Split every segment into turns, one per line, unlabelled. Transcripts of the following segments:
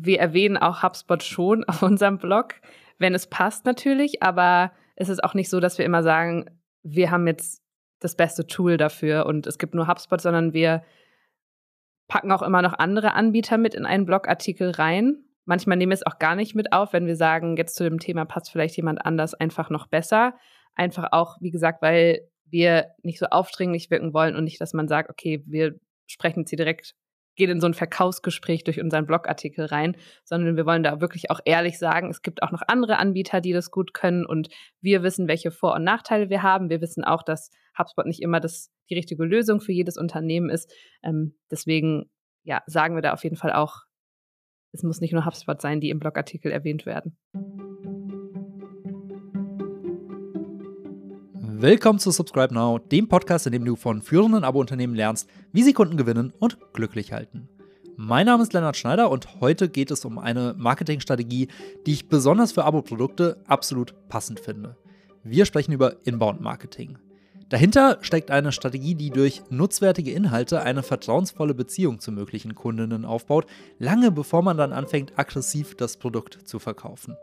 wir erwähnen auch HubSpot schon auf unserem Blog, wenn es passt natürlich, aber es ist auch nicht so, dass wir immer sagen, wir haben jetzt das beste Tool dafür und es gibt nur HubSpot, sondern wir packen auch immer noch andere Anbieter mit in einen Blogartikel rein. Manchmal nehmen wir es auch gar nicht mit auf, wenn wir sagen, jetzt zu dem Thema passt vielleicht jemand anders einfach noch besser. Einfach auch, wie gesagt, weil wir nicht so aufdringlich wirken wollen und nicht, dass man sagt, okay, wir sprechen jetzt hier direkt geht in so ein Verkaufsgespräch durch unseren Blogartikel rein, sondern wir wollen da wirklich auch ehrlich sagen, es gibt auch noch andere Anbieter, die das gut können und wir wissen, welche Vor- und Nachteile wir haben. Wir wissen auch, dass HubSpot nicht immer das, die richtige Lösung für jedes Unternehmen ist. Ähm, deswegen ja, sagen wir da auf jeden Fall auch, es muss nicht nur HubSpot sein, die im Blogartikel erwähnt werden.
Willkommen zu Subscribe Now, dem Podcast, in dem du von führenden Abo-Unternehmen lernst, wie sie Kunden gewinnen und glücklich halten. Mein Name ist Lennart Schneider und heute geht es um eine Marketingstrategie, die ich besonders für Abo-Produkte absolut passend finde. Wir sprechen über Inbound-Marketing. Dahinter steckt eine Strategie, die durch nutzwertige Inhalte eine vertrauensvolle Beziehung zu möglichen Kundinnen aufbaut, lange bevor man dann anfängt, aggressiv das Produkt zu verkaufen.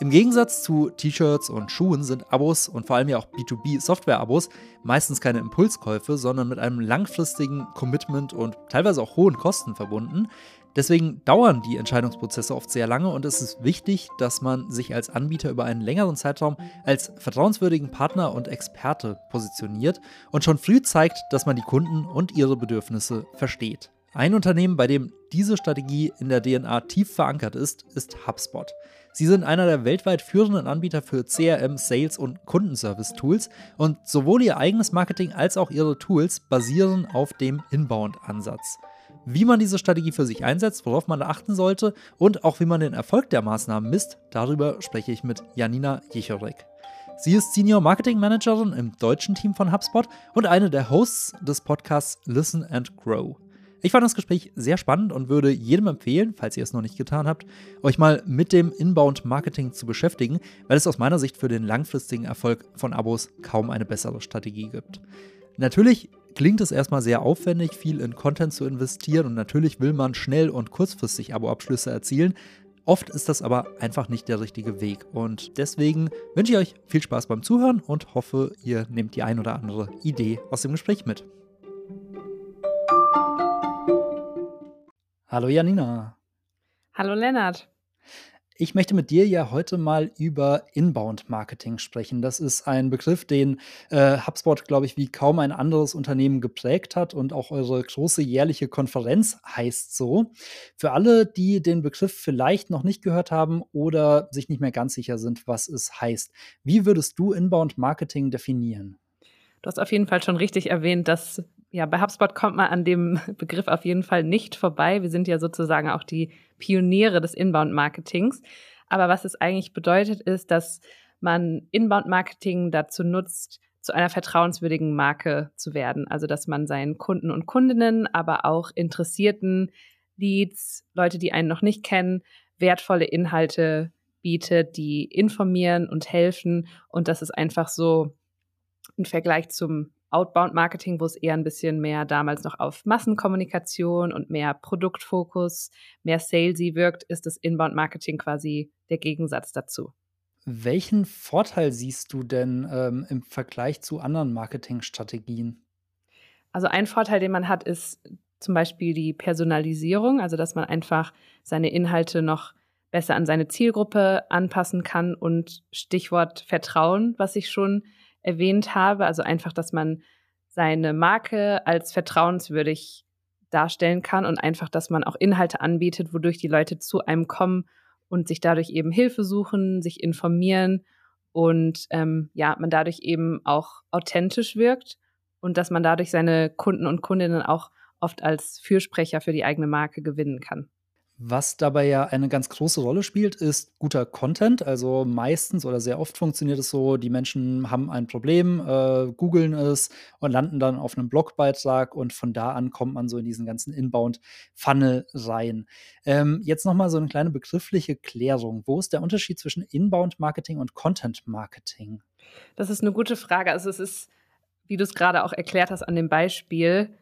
Im Gegensatz zu T-Shirts und Schuhen sind Abos und vor allem ja auch B2B-Software-Abos meistens keine Impulskäufe, sondern mit einem langfristigen Commitment und teilweise auch hohen Kosten verbunden. Deswegen dauern die Entscheidungsprozesse oft sehr lange und es ist wichtig, dass man sich als Anbieter über einen längeren Zeitraum als vertrauenswürdigen Partner und Experte positioniert und schon früh zeigt, dass man die Kunden und ihre Bedürfnisse versteht. Ein Unternehmen, bei dem diese Strategie in der DNA tief verankert ist, ist HubSpot. Sie sind einer der weltweit führenden Anbieter für CRM, Sales und Kundenservice-Tools und sowohl ihr eigenes Marketing als auch ihre Tools basieren auf dem Inbound-Ansatz. Wie man diese Strategie für sich einsetzt, worauf man achten sollte und auch wie man den Erfolg der Maßnahmen misst, darüber spreche ich mit Janina Jichorek. Sie ist Senior Marketing Managerin im deutschen Team von HubSpot und eine der Hosts des Podcasts Listen and Grow. Ich fand das Gespräch sehr spannend und würde jedem empfehlen, falls ihr es noch nicht getan habt, euch mal mit dem Inbound-Marketing zu beschäftigen, weil es aus meiner Sicht für den langfristigen Erfolg von Abos kaum eine bessere Strategie gibt. Natürlich klingt es erstmal sehr aufwendig, viel in Content zu investieren und natürlich will man schnell und kurzfristig Abo-Abschlüsse erzielen. Oft ist das aber einfach nicht der richtige Weg. Und deswegen wünsche ich euch viel Spaß beim Zuhören und hoffe, ihr nehmt die ein oder andere Idee aus dem Gespräch mit. Hallo Janina.
Hallo Lennart.
Ich möchte mit dir ja heute mal über Inbound-Marketing sprechen. Das ist ein Begriff, den äh, HubSpot, glaube ich, wie kaum ein anderes Unternehmen geprägt hat und auch eure große jährliche Konferenz heißt so. Für alle, die den Begriff vielleicht noch nicht gehört haben oder sich nicht mehr ganz sicher sind, was es heißt, wie würdest du Inbound-Marketing definieren?
Du hast auf jeden Fall schon richtig erwähnt, dass ja, bei HubSpot kommt man an dem Begriff auf jeden Fall nicht vorbei. Wir sind ja sozusagen auch die Pioniere des Inbound-Marketings. Aber was es eigentlich bedeutet, ist, dass man Inbound-Marketing dazu nutzt, zu einer vertrauenswürdigen Marke zu werden. Also, dass man seinen Kunden und Kundinnen, aber auch interessierten Leads, Leute, die einen noch nicht kennen, wertvolle Inhalte bietet, die informieren und helfen. Und das ist einfach so im Vergleich zum Outbound-Marketing, wo es eher ein bisschen mehr damals noch auf Massenkommunikation und mehr Produktfokus, mehr salesy wirkt, ist das Inbound-Marketing quasi der Gegensatz dazu.
Welchen Vorteil siehst du denn ähm, im Vergleich zu anderen Marketingstrategien?
Also ein Vorteil, den man hat, ist zum Beispiel die Personalisierung, also dass man einfach seine Inhalte noch besser an seine Zielgruppe anpassen kann und Stichwort Vertrauen, was ich schon erwähnt habe. Also einfach, dass man seine Marke als vertrauenswürdig darstellen kann und einfach, dass man auch Inhalte anbietet, wodurch die Leute zu einem kommen und sich dadurch eben Hilfe suchen, sich informieren und ähm, ja, man dadurch eben auch authentisch wirkt und dass man dadurch seine Kunden und Kundinnen auch oft als Fürsprecher für die eigene Marke gewinnen kann.
Was dabei ja eine ganz große Rolle spielt, ist guter Content. Also meistens oder sehr oft funktioniert es so, die Menschen haben ein Problem, äh, googeln es und landen dann auf einem Blogbeitrag und von da an kommt man so in diesen ganzen Inbound-Funnel rein. Ähm, jetzt nochmal so eine kleine begriffliche Klärung. Wo ist der Unterschied zwischen Inbound-Marketing und Content-Marketing?
Das ist eine gute Frage. Also es ist, wie du es gerade auch erklärt hast an dem Beispiel,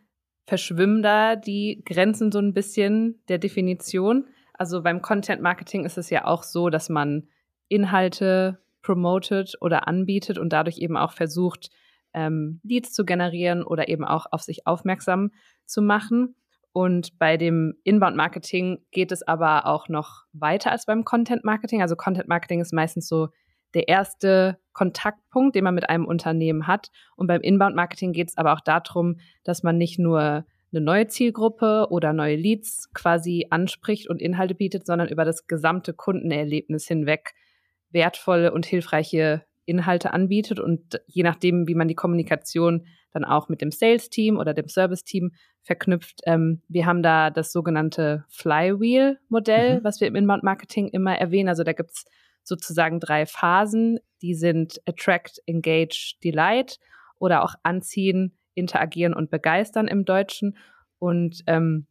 verschwimmen da die Grenzen so ein bisschen der Definition. Also beim Content Marketing ist es ja auch so, dass man Inhalte promotet oder anbietet und dadurch eben auch versucht, ähm, Leads zu generieren oder eben auch auf sich aufmerksam zu machen. Und bei dem Inbound-Marketing geht es aber auch noch weiter als beim Content-Marketing. Also Content-Marketing ist meistens so der erste Kontaktpunkt, den man mit einem Unternehmen hat. Und beim Inbound-Marketing geht es aber auch darum, dass man nicht nur eine neue Zielgruppe oder neue Leads quasi anspricht und Inhalte bietet, sondern über das gesamte Kundenerlebnis hinweg wertvolle und hilfreiche Inhalte anbietet und je nachdem, wie man die Kommunikation dann auch mit dem Sales-Team oder dem Service-Team verknüpft. Ähm, wir haben da das sogenannte Flywheel-Modell, mhm. was wir im Inbound-Marketing immer erwähnen. Also da gibt es sozusagen drei Phasen. Die sind Attract, Engage, Delight oder auch Anziehen, Interagieren und Begeistern im Deutschen. Und ähm,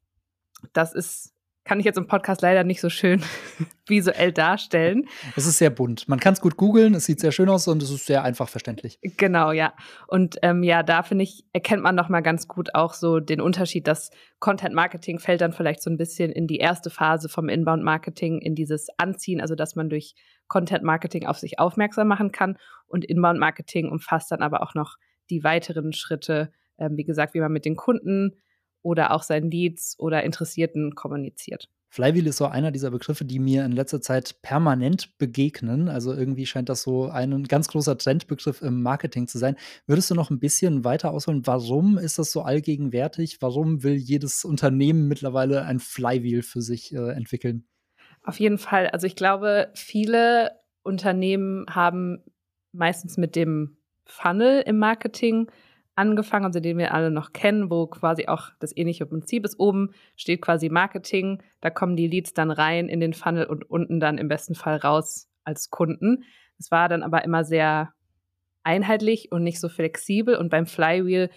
das ist kann ich jetzt im Podcast leider nicht so schön visuell darstellen.
Es ist sehr bunt. Man kann es gut googeln, es sieht sehr schön aus und es ist sehr einfach verständlich.
Genau, ja. Und ähm, ja, da finde ich, erkennt man noch mal ganz gut auch so den Unterschied, dass Content Marketing fällt dann vielleicht so ein bisschen in die erste Phase vom Inbound Marketing, in dieses Anziehen, also dass man durch Content Marketing auf sich aufmerksam machen kann. Und Inbound Marketing umfasst dann aber auch noch die weiteren Schritte, ähm, wie gesagt, wie man mit den Kunden oder auch seinen Leads oder Interessierten kommuniziert.
Flywheel ist so einer dieser Begriffe, die mir in letzter Zeit permanent begegnen. Also irgendwie scheint das so ein ganz großer Trendbegriff im Marketing zu sein. Würdest du noch ein bisschen weiter ausholen? Warum ist das so allgegenwärtig? Warum will jedes Unternehmen mittlerweile ein Flywheel für sich äh, entwickeln?
Auf jeden Fall. Also ich glaube, viele Unternehmen haben meistens mit dem Funnel im Marketing angefangen, also den wir alle noch kennen, wo quasi auch das ähnliche Prinzip ist. Oben steht quasi Marketing, da kommen die Leads dann rein in den Funnel und unten dann im besten Fall raus als Kunden. Es war dann aber immer sehr einheitlich und nicht so flexibel. Und beim Flywheel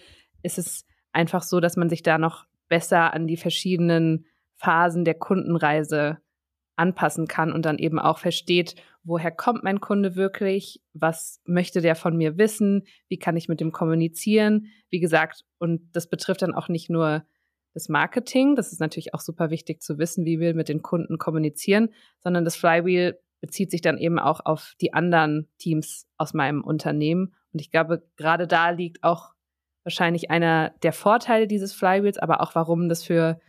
ist es einfach so, dass man sich da noch besser an die verschiedenen Phasen der Kundenreise anpassen kann und dann eben auch versteht, woher kommt mein Kunde wirklich, was möchte der von mir wissen, wie kann ich mit dem kommunizieren. Wie gesagt, und das betrifft dann auch nicht nur das Marketing, das ist natürlich auch super wichtig zu wissen, wie wir mit den Kunden kommunizieren, sondern das Flywheel bezieht sich dann eben auch auf die anderen Teams aus meinem Unternehmen. Und ich glaube, gerade da liegt auch wahrscheinlich einer der Vorteile dieses Flywheels, aber auch warum das für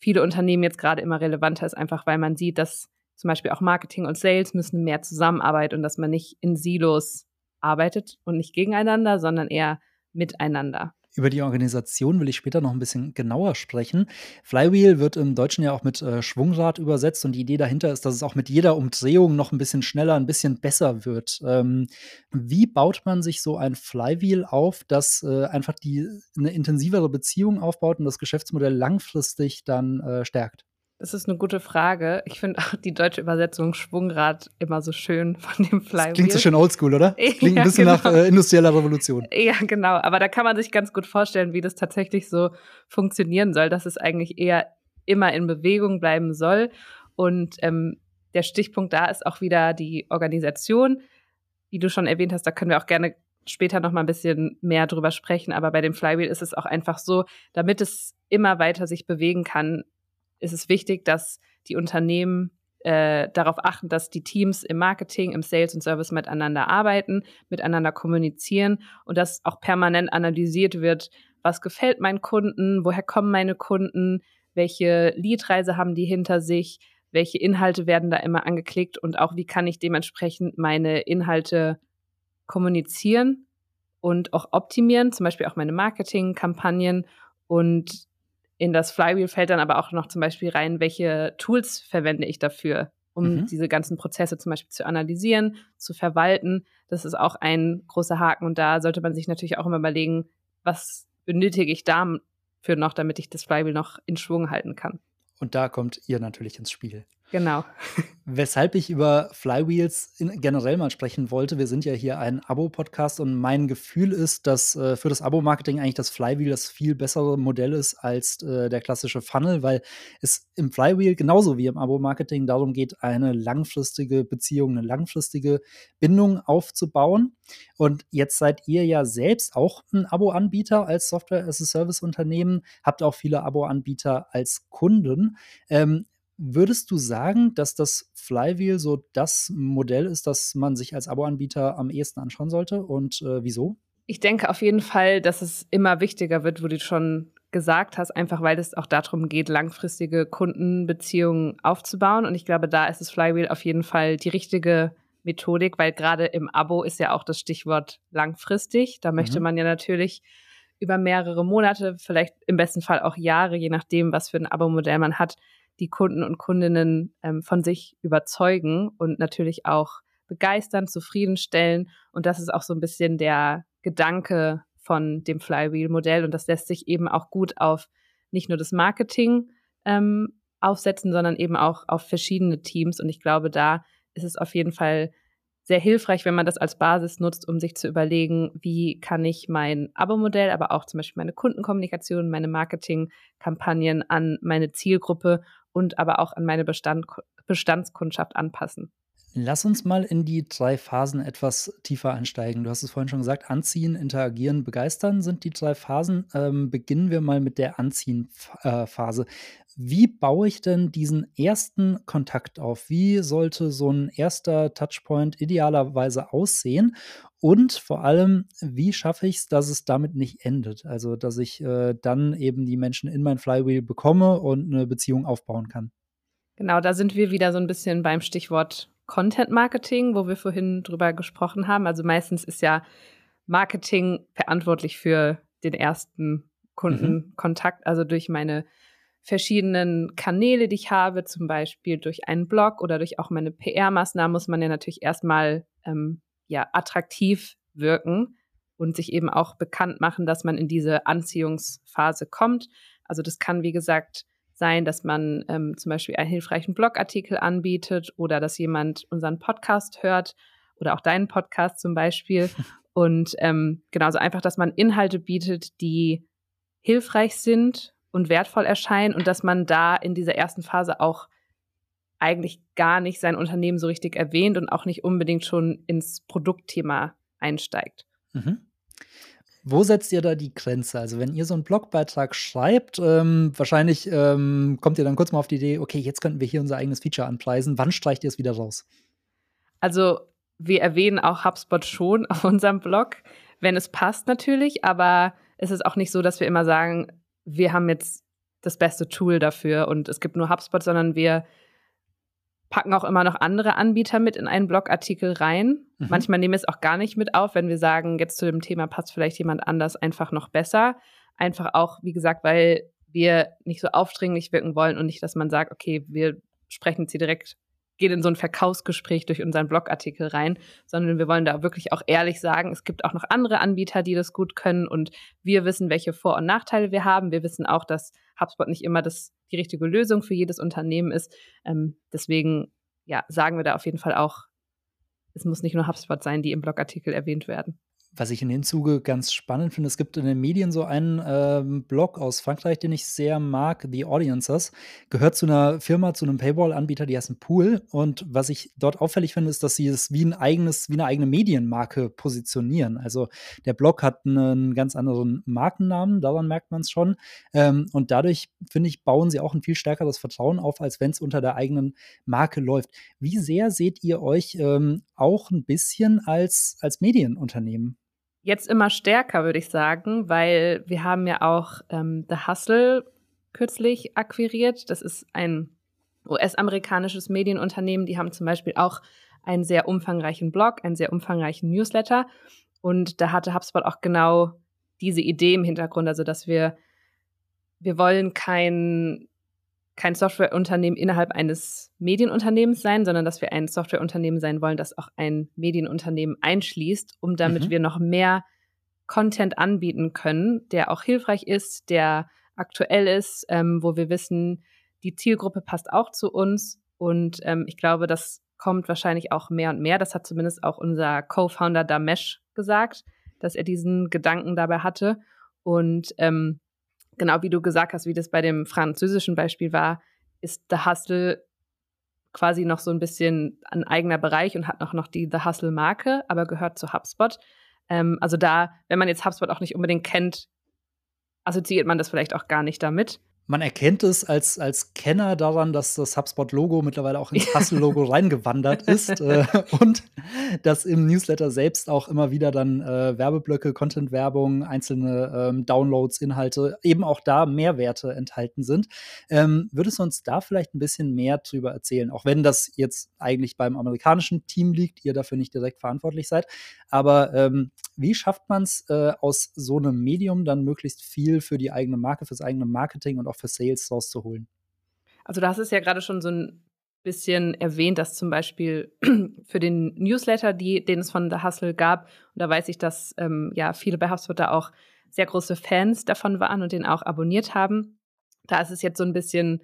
viele Unternehmen jetzt gerade immer relevanter ist, einfach weil man sieht, dass zum Beispiel auch Marketing und Sales müssen mehr zusammenarbeiten und dass man nicht in Silos arbeitet und nicht gegeneinander, sondern eher miteinander.
Über die Organisation will ich später noch ein bisschen genauer sprechen. Flywheel wird im Deutschen ja auch mit äh, Schwungrad übersetzt und die Idee dahinter ist, dass es auch mit jeder Umdrehung noch ein bisschen schneller, ein bisschen besser wird. Ähm, wie baut man sich so ein Flywheel auf, das äh, einfach die, eine intensivere Beziehung aufbaut und das Geschäftsmodell langfristig dann äh, stärkt?
Das ist eine gute Frage. Ich finde auch die deutsche Übersetzung Schwungrad immer so schön von dem Flywheel. Das
klingt so schön oldschool, oder? Klingt ja, ein bisschen genau. nach äh, industrieller Revolution.
Ja, genau. Aber da kann man sich ganz gut vorstellen, wie das tatsächlich so funktionieren soll, dass es eigentlich eher immer in Bewegung bleiben soll. Und ähm, der Stichpunkt da ist auch wieder die Organisation. Wie du schon erwähnt hast, da können wir auch gerne später noch mal ein bisschen mehr drüber sprechen. Aber bei dem Flywheel ist es auch einfach so, damit es immer weiter sich bewegen kann, ist es wichtig, dass die Unternehmen äh, darauf achten, dass die Teams im Marketing, im Sales und Service miteinander arbeiten, miteinander kommunizieren und dass auch permanent analysiert wird, was gefällt meinen Kunden, woher kommen meine Kunden, welche Leadreise haben die hinter sich, welche Inhalte werden da immer angeklickt und auch wie kann ich dementsprechend meine Inhalte kommunizieren und auch optimieren, zum Beispiel auch meine Marketingkampagnen und in das Flywheel fällt dann aber auch noch zum Beispiel rein, welche Tools verwende ich dafür, um mhm. diese ganzen Prozesse zum Beispiel zu analysieren, zu verwalten. Das ist auch ein großer Haken und da sollte man sich natürlich auch immer überlegen, was benötige ich dafür noch, damit ich das Flywheel noch in Schwung halten kann.
Und da kommt ihr natürlich ins Spiel.
Genau.
Weshalb ich über Flywheels generell mal sprechen wollte. Wir sind ja hier ein Abo-Podcast und mein Gefühl ist, dass äh, für das Abo-Marketing eigentlich das Flywheel das viel bessere Modell ist als äh, der klassische Funnel, weil es im Flywheel genauso wie im Abo-Marketing darum geht, eine langfristige Beziehung, eine langfristige Bindung aufzubauen. Und jetzt seid ihr ja selbst auch ein Abo-Anbieter als Software-as-a-Service-Unternehmen, habt auch viele Abo-Anbieter als Kunden. Ähm, Würdest du sagen, dass das Flywheel so das Modell ist, das man sich als Abo-Anbieter am ehesten anschauen sollte und äh, wieso?
Ich denke auf jeden Fall, dass es immer wichtiger wird, wo du schon gesagt hast, einfach weil es auch darum geht, langfristige Kundenbeziehungen aufzubauen. Und ich glaube, da ist das Flywheel auf jeden Fall die richtige Methodik, weil gerade im Abo ist ja auch das Stichwort langfristig. Da möchte mhm. man ja natürlich über mehrere Monate, vielleicht im besten Fall auch Jahre, je nachdem, was für ein Abo-Modell man hat, die Kunden und Kundinnen ähm, von sich überzeugen und natürlich auch begeistern, zufriedenstellen. Und das ist auch so ein bisschen der Gedanke von dem Flywheel-Modell. Und das lässt sich eben auch gut auf nicht nur das Marketing ähm, aufsetzen, sondern eben auch auf verschiedene Teams. Und ich glaube, da ist es auf jeden Fall sehr hilfreich, wenn man das als Basis nutzt, um sich zu überlegen, wie kann ich mein Abo-Modell, aber auch zum Beispiel meine Kundenkommunikation, meine Marketingkampagnen an meine Zielgruppe und aber auch an meine Bestand, Bestandskundschaft anpassen.
Lass uns mal in die drei Phasen etwas tiefer einsteigen. Du hast es vorhin schon gesagt, Anziehen, Interagieren, Begeistern sind die drei Phasen. Ähm, beginnen wir mal mit der Anziehen-Phase. Wie baue ich denn diesen ersten Kontakt auf? Wie sollte so ein erster Touchpoint idealerweise aussehen? Und vor allem, wie schaffe ich es, dass es damit nicht endet? Also, dass ich äh, dann eben die Menschen in mein Flywheel bekomme und eine Beziehung aufbauen kann.
Genau, da sind wir wieder so ein bisschen beim Stichwort Content Marketing, wo wir vorhin drüber gesprochen haben. Also meistens ist ja Marketing verantwortlich für den ersten. Kundenkontakt, mhm. also durch meine verschiedenen Kanäle, die ich habe, zum Beispiel durch einen Blog oder durch auch meine PR-Maßnahmen, muss man ja natürlich erstmal ähm, ja, attraktiv wirken und sich eben auch bekannt machen, dass man in diese Anziehungsphase kommt. Also das kann, wie gesagt, sein, dass man ähm, zum Beispiel einen hilfreichen Blogartikel anbietet oder dass jemand unseren Podcast hört oder auch deinen Podcast zum Beispiel. Und ähm, genauso einfach, dass man Inhalte bietet, die hilfreich sind und wertvoll erscheinen und dass man da in dieser ersten Phase auch eigentlich gar nicht sein Unternehmen so richtig erwähnt und auch nicht unbedingt schon ins Produktthema einsteigt. Mhm.
Wo setzt ihr da die Grenze? Also, wenn ihr so einen Blogbeitrag schreibt, ähm, wahrscheinlich ähm, kommt ihr dann kurz mal auf die Idee, okay, jetzt könnten wir hier unser eigenes Feature anpreisen. Wann streicht ihr es wieder raus?
Also, wir erwähnen auch HubSpot schon auf unserem Blog, wenn es passt natürlich, aber es ist auch nicht so, dass wir immer sagen, wir haben jetzt das beste Tool dafür und es gibt nur HubSpot, sondern wir packen auch immer noch andere Anbieter mit in einen Blogartikel rein. Mhm. Manchmal nehmen wir es auch gar nicht mit auf, wenn wir sagen, jetzt zu dem Thema passt vielleicht jemand anders einfach noch besser. Einfach auch, wie gesagt, weil wir nicht so aufdringlich wirken wollen und nicht, dass man sagt, okay, wir sprechen hier direkt geht in so ein Verkaufsgespräch durch unseren Blogartikel rein, sondern wir wollen da wirklich auch ehrlich sagen, es gibt auch noch andere Anbieter, die das gut können und wir wissen, welche Vor- und Nachteile wir haben. Wir wissen auch, dass HubSpot nicht immer das, die richtige Lösung für jedes Unternehmen ist. Ähm, deswegen ja, sagen wir da auf jeden Fall auch, es muss nicht nur HubSpot sein, die im Blogartikel erwähnt werden
was ich in dem Zuge ganz spannend finde, es gibt in den Medien so einen ähm, Blog aus Frankreich, den ich sehr mag, The Audiences, gehört zu einer Firma, zu einem Paywall-Anbieter, die heißt Pool. Und was ich dort auffällig finde, ist, dass sie es wie ein eigenes, wie eine eigene Medienmarke positionieren. Also der Blog hat einen ganz anderen Markennamen, daran merkt man es schon. Ähm, und dadurch, finde ich, bauen sie auch ein viel stärkeres Vertrauen auf, als wenn es unter der eigenen Marke läuft. Wie sehr seht ihr euch ähm, auch ein bisschen als, als Medienunternehmen?
Jetzt immer stärker, würde ich sagen, weil wir haben ja auch ähm, The Hustle kürzlich akquiriert. Das ist ein US-amerikanisches Medienunternehmen. Die haben zum Beispiel auch einen sehr umfangreichen Blog, einen sehr umfangreichen Newsletter. Und da hatte HubSpot auch genau diese Idee im Hintergrund, also dass wir, wir wollen kein kein Softwareunternehmen innerhalb eines Medienunternehmens sein, sondern dass wir ein Softwareunternehmen sein wollen, das auch ein Medienunternehmen einschließt, um damit mhm. wir noch mehr Content anbieten können, der auch hilfreich ist, der aktuell ist, ähm, wo wir wissen, die Zielgruppe passt auch zu uns. Und ähm, ich glaube, das kommt wahrscheinlich auch mehr und mehr. Das hat zumindest auch unser Co-Founder Damesh gesagt, dass er diesen Gedanken dabei hatte. Und ähm, genau wie du gesagt hast, wie das bei dem französischen Beispiel war, ist The Hustle quasi noch so ein bisschen ein eigener Bereich und hat noch, noch die The Hustle-Marke, aber gehört zu HubSpot. Ähm, also da, wenn man jetzt HubSpot auch nicht unbedingt kennt, assoziiert man das vielleicht auch gar nicht damit.
Man erkennt es als, als Kenner daran, dass das HubSpot-Logo mittlerweile auch ins Hustle-Logo reingewandert ist äh, und dass im Newsletter selbst auch immer wieder dann äh, Werbeblöcke, Content-Werbung, einzelne ähm, Downloads, Inhalte, eben auch da Mehrwerte enthalten sind. Ähm, würdest du uns da vielleicht ein bisschen mehr drüber erzählen? Auch wenn das jetzt eigentlich beim amerikanischen Team liegt, ihr dafür nicht direkt verantwortlich seid. Aber ähm, wie schafft man es äh, aus so einem Medium dann möglichst viel für die eigene Marke, fürs eigene Marketing und auch für Sales rauszuholen?
Also, das ist ja gerade schon so ein bisschen erwähnt, dass zum Beispiel für den Newsletter, die, den es von The Hustle gab, und da weiß ich, dass ähm, ja viele bei HubSpot da auch sehr große Fans davon waren und den auch abonniert haben. Da ist es jetzt so ein bisschen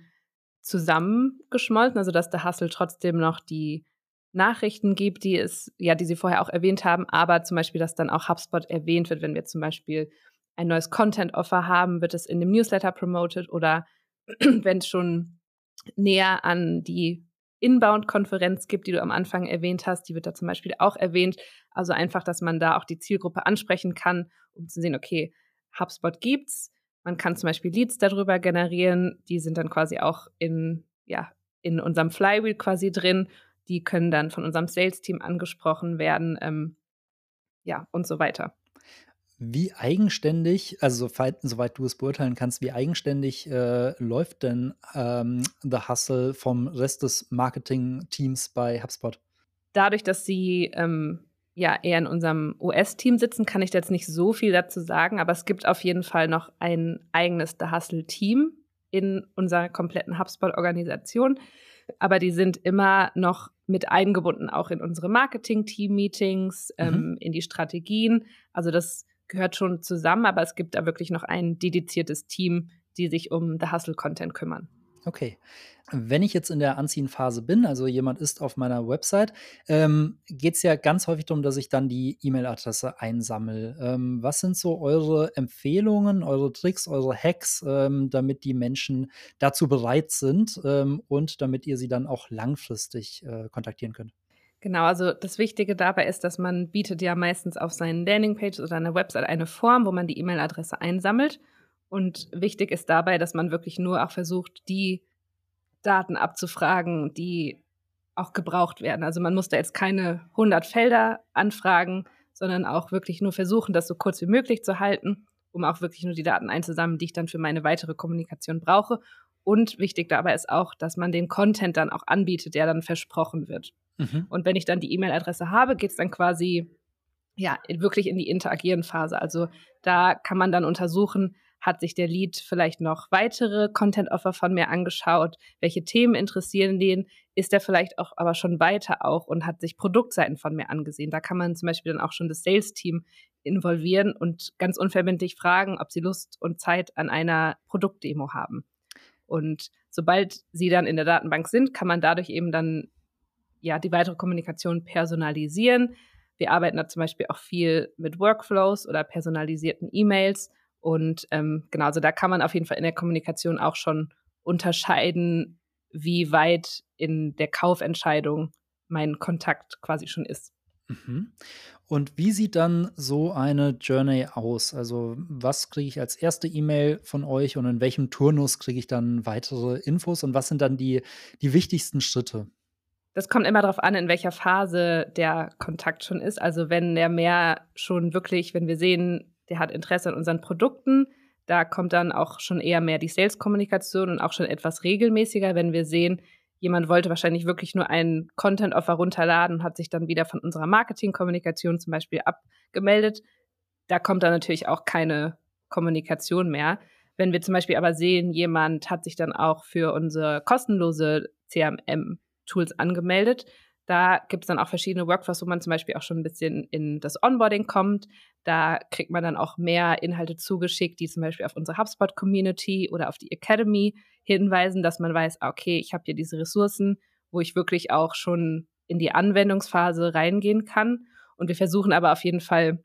zusammengeschmolzen, also dass The Hustle trotzdem noch die Nachrichten gibt, die es, ja, die Sie vorher auch erwähnt haben, aber zum Beispiel, dass dann auch HubSpot erwähnt wird, wenn wir zum Beispiel ein neues Content-Offer haben, wird es in dem Newsletter promoted oder wenn es schon näher an die Inbound-Konferenz gibt, die du am Anfang erwähnt hast, die wird da zum Beispiel auch erwähnt. Also einfach, dass man da auch die Zielgruppe ansprechen kann, um zu sehen, okay, HubSpot gibt's. Man kann zum Beispiel Leads darüber generieren, die sind dann quasi auch in, ja, in unserem Flywheel quasi drin die können dann von unserem Sales-Team angesprochen werden, ähm, ja, und so weiter.
Wie eigenständig, also soweit, soweit du es beurteilen kannst, wie eigenständig äh, läuft denn ähm, The Hustle vom Rest des Marketing-Teams bei HubSpot?
Dadurch, dass sie ähm, ja eher in unserem US-Team sitzen, kann ich jetzt nicht so viel dazu sagen, aber es gibt auf jeden Fall noch ein eigenes The Hustle-Team in unserer kompletten HubSpot-Organisation aber die sind immer noch mit eingebunden, auch in unsere Marketing-Team-Meetings, mhm. ähm, in die Strategien. Also das gehört schon zusammen, aber es gibt da wirklich noch ein dediziertes Team, die sich um The Hustle-Content kümmern.
Okay. Wenn ich jetzt in der Anziehenphase bin, also jemand ist auf meiner Website, ähm, geht es ja ganz häufig darum, dass ich dann die E-Mail-Adresse einsammle. Ähm, was sind so eure Empfehlungen, eure Tricks, eure Hacks, ähm, damit die Menschen dazu bereit sind ähm, und damit ihr sie dann auch langfristig äh, kontaktieren könnt?
Genau, also das Wichtige dabei ist, dass man bietet ja meistens auf seinen Landingpages oder einer Website eine Form, wo man die E-Mail-Adresse einsammelt. Und wichtig ist dabei, dass man wirklich nur auch versucht, die Daten abzufragen, die auch gebraucht werden. Also man muss da jetzt keine 100 Felder anfragen, sondern auch wirklich nur versuchen, das so kurz wie möglich zu halten, um auch wirklich nur die Daten einzusammeln, die ich dann für meine weitere Kommunikation brauche. Und wichtig dabei ist auch, dass man den Content dann auch anbietet, der dann versprochen wird. Mhm. Und wenn ich dann die E-Mail-Adresse habe, geht es dann quasi ja wirklich in die interagieren Phase. Also da kann man dann untersuchen, hat sich der Lead vielleicht noch weitere Content-Offer von mir angeschaut? Welche Themen interessieren den? Ist er vielleicht auch aber schon weiter auch und hat sich Produktseiten von mir angesehen? Da kann man zum Beispiel dann auch schon das Sales-Team involvieren und ganz unverbindlich fragen, ob sie Lust und Zeit an einer Produktdemo haben. Und sobald sie dann in der Datenbank sind, kann man dadurch eben dann ja die weitere Kommunikation personalisieren. Wir arbeiten da zum Beispiel auch viel mit Workflows oder personalisierten E-Mails und ähm, genau, also da kann man auf jeden Fall in der Kommunikation auch schon unterscheiden, wie weit in der Kaufentscheidung mein Kontakt quasi schon ist.
Mhm. Und wie sieht dann so eine Journey aus? Also, was kriege ich als erste E-Mail von euch und in welchem Turnus kriege ich dann weitere Infos und was sind dann die, die wichtigsten Schritte?
Das kommt immer darauf an, in welcher Phase der Kontakt schon ist. Also, wenn der mehr schon wirklich, wenn wir sehen, der hat Interesse an unseren Produkten. Da kommt dann auch schon eher mehr die Sales-Kommunikation und auch schon etwas regelmäßiger, wenn wir sehen, jemand wollte wahrscheinlich wirklich nur einen Content-Offer runterladen und hat sich dann wieder von unserer Marketing-Kommunikation zum Beispiel abgemeldet. Da kommt dann natürlich auch keine Kommunikation mehr. Wenn wir zum Beispiel aber sehen, jemand hat sich dann auch für unsere kostenlose CRM-Tools angemeldet, da gibt es dann auch verschiedene Workflows, wo man zum Beispiel auch schon ein bisschen in das Onboarding kommt. Da kriegt man dann auch mehr Inhalte zugeschickt, die zum Beispiel auf unsere HubSpot-Community oder auf die Academy hinweisen, dass man weiß, ah, okay, ich habe hier diese Ressourcen, wo ich wirklich auch schon in die Anwendungsphase reingehen kann. Und wir versuchen aber auf jeden Fall,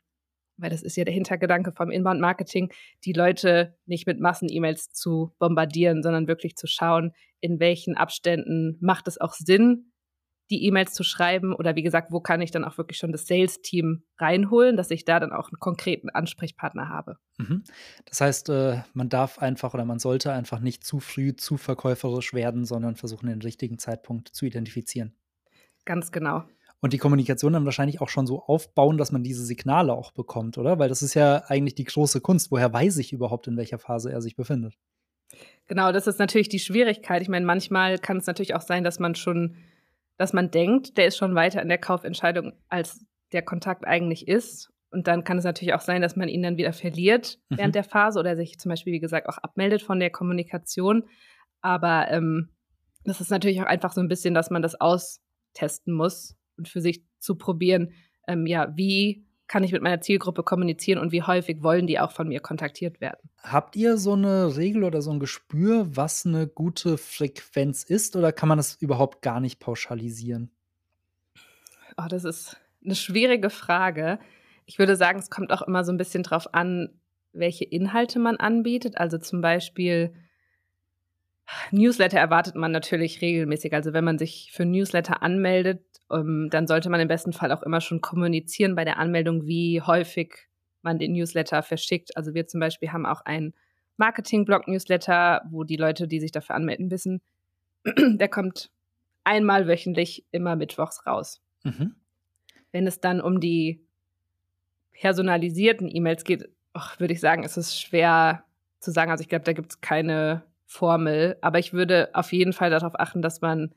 weil das ist ja der Hintergedanke vom Inbound-Marketing, die Leute nicht mit Massen-E-Mails zu bombardieren, sondern wirklich zu schauen, in welchen Abständen macht es auch Sinn, die E-Mails zu schreiben oder wie gesagt, wo kann ich dann auch wirklich schon das Sales-Team reinholen, dass ich da dann auch einen konkreten Ansprechpartner habe.
Mhm. Das heißt, äh, man darf einfach oder man sollte einfach nicht zu früh zu verkäuferisch werden, sondern versuchen, den richtigen Zeitpunkt zu identifizieren.
Ganz genau.
Und die Kommunikation dann wahrscheinlich auch schon so aufbauen, dass man diese Signale auch bekommt, oder? Weil das ist ja eigentlich die große Kunst. Woher weiß ich überhaupt, in welcher Phase er sich befindet?
Genau, das ist natürlich die Schwierigkeit. Ich meine, manchmal kann es natürlich auch sein, dass man schon dass man denkt, der ist schon weiter in der Kaufentscheidung, als der Kontakt eigentlich ist. Und dann kann es natürlich auch sein, dass man ihn dann wieder verliert mhm. während der Phase oder sich zum Beispiel, wie gesagt, auch abmeldet von der Kommunikation. Aber ähm, das ist natürlich auch einfach so ein bisschen, dass man das austesten muss und für sich zu probieren, ähm, ja, wie kann ich mit meiner Zielgruppe kommunizieren und wie häufig wollen die auch von mir kontaktiert werden.
Habt ihr so eine Regel oder so ein Gespür, was eine gute Frequenz ist oder kann man das überhaupt gar nicht pauschalisieren?
Oh, das ist eine schwierige Frage. Ich würde sagen, es kommt auch immer so ein bisschen drauf an, welche Inhalte man anbietet. Also zum Beispiel Newsletter erwartet man natürlich regelmäßig. Also wenn man sich für Newsletter anmeldet, ähm, dann sollte man im besten Fall auch immer schon kommunizieren bei der Anmeldung, wie häufig man den Newsletter verschickt. Also wir zum Beispiel haben auch einen Marketing-Blog-Newsletter, wo die Leute, die sich dafür anmelden, wissen, der kommt einmal wöchentlich immer mittwochs raus. Mhm. Wenn es dann um die personalisierten E-Mails geht, würde ich sagen, ist es schwer zu sagen. Also ich glaube, da gibt es keine Formel, aber ich würde auf jeden Fall darauf achten, dass man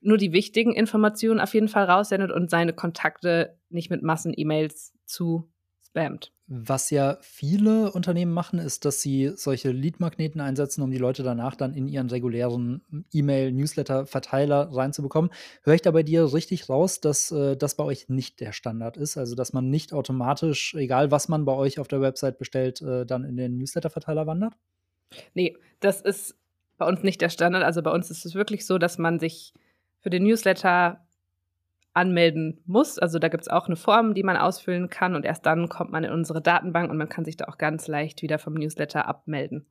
nur die wichtigen Informationen auf jeden Fall raussendet und seine Kontakte nicht mit Massen-E-Mails zu spammt.
Was ja viele Unternehmen machen, ist, dass sie solche Lead-Magneten einsetzen, um die Leute danach dann in ihren regulären E-Mail-Newsletter-Verteiler reinzubekommen. Höre ich da bei dir richtig raus, dass äh, das bei euch nicht der Standard ist? Also, dass man nicht automatisch, egal was man bei euch auf der Website bestellt, äh, dann in den Newsletter-Verteiler wandert?
Nee, das ist bei uns nicht der Standard. Also bei uns ist es wirklich so, dass man sich für den Newsletter anmelden muss. Also da gibt es auch eine Form, die man ausfüllen kann und erst dann kommt man in unsere Datenbank und man kann sich da auch ganz leicht wieder vom Newsletter abmelden.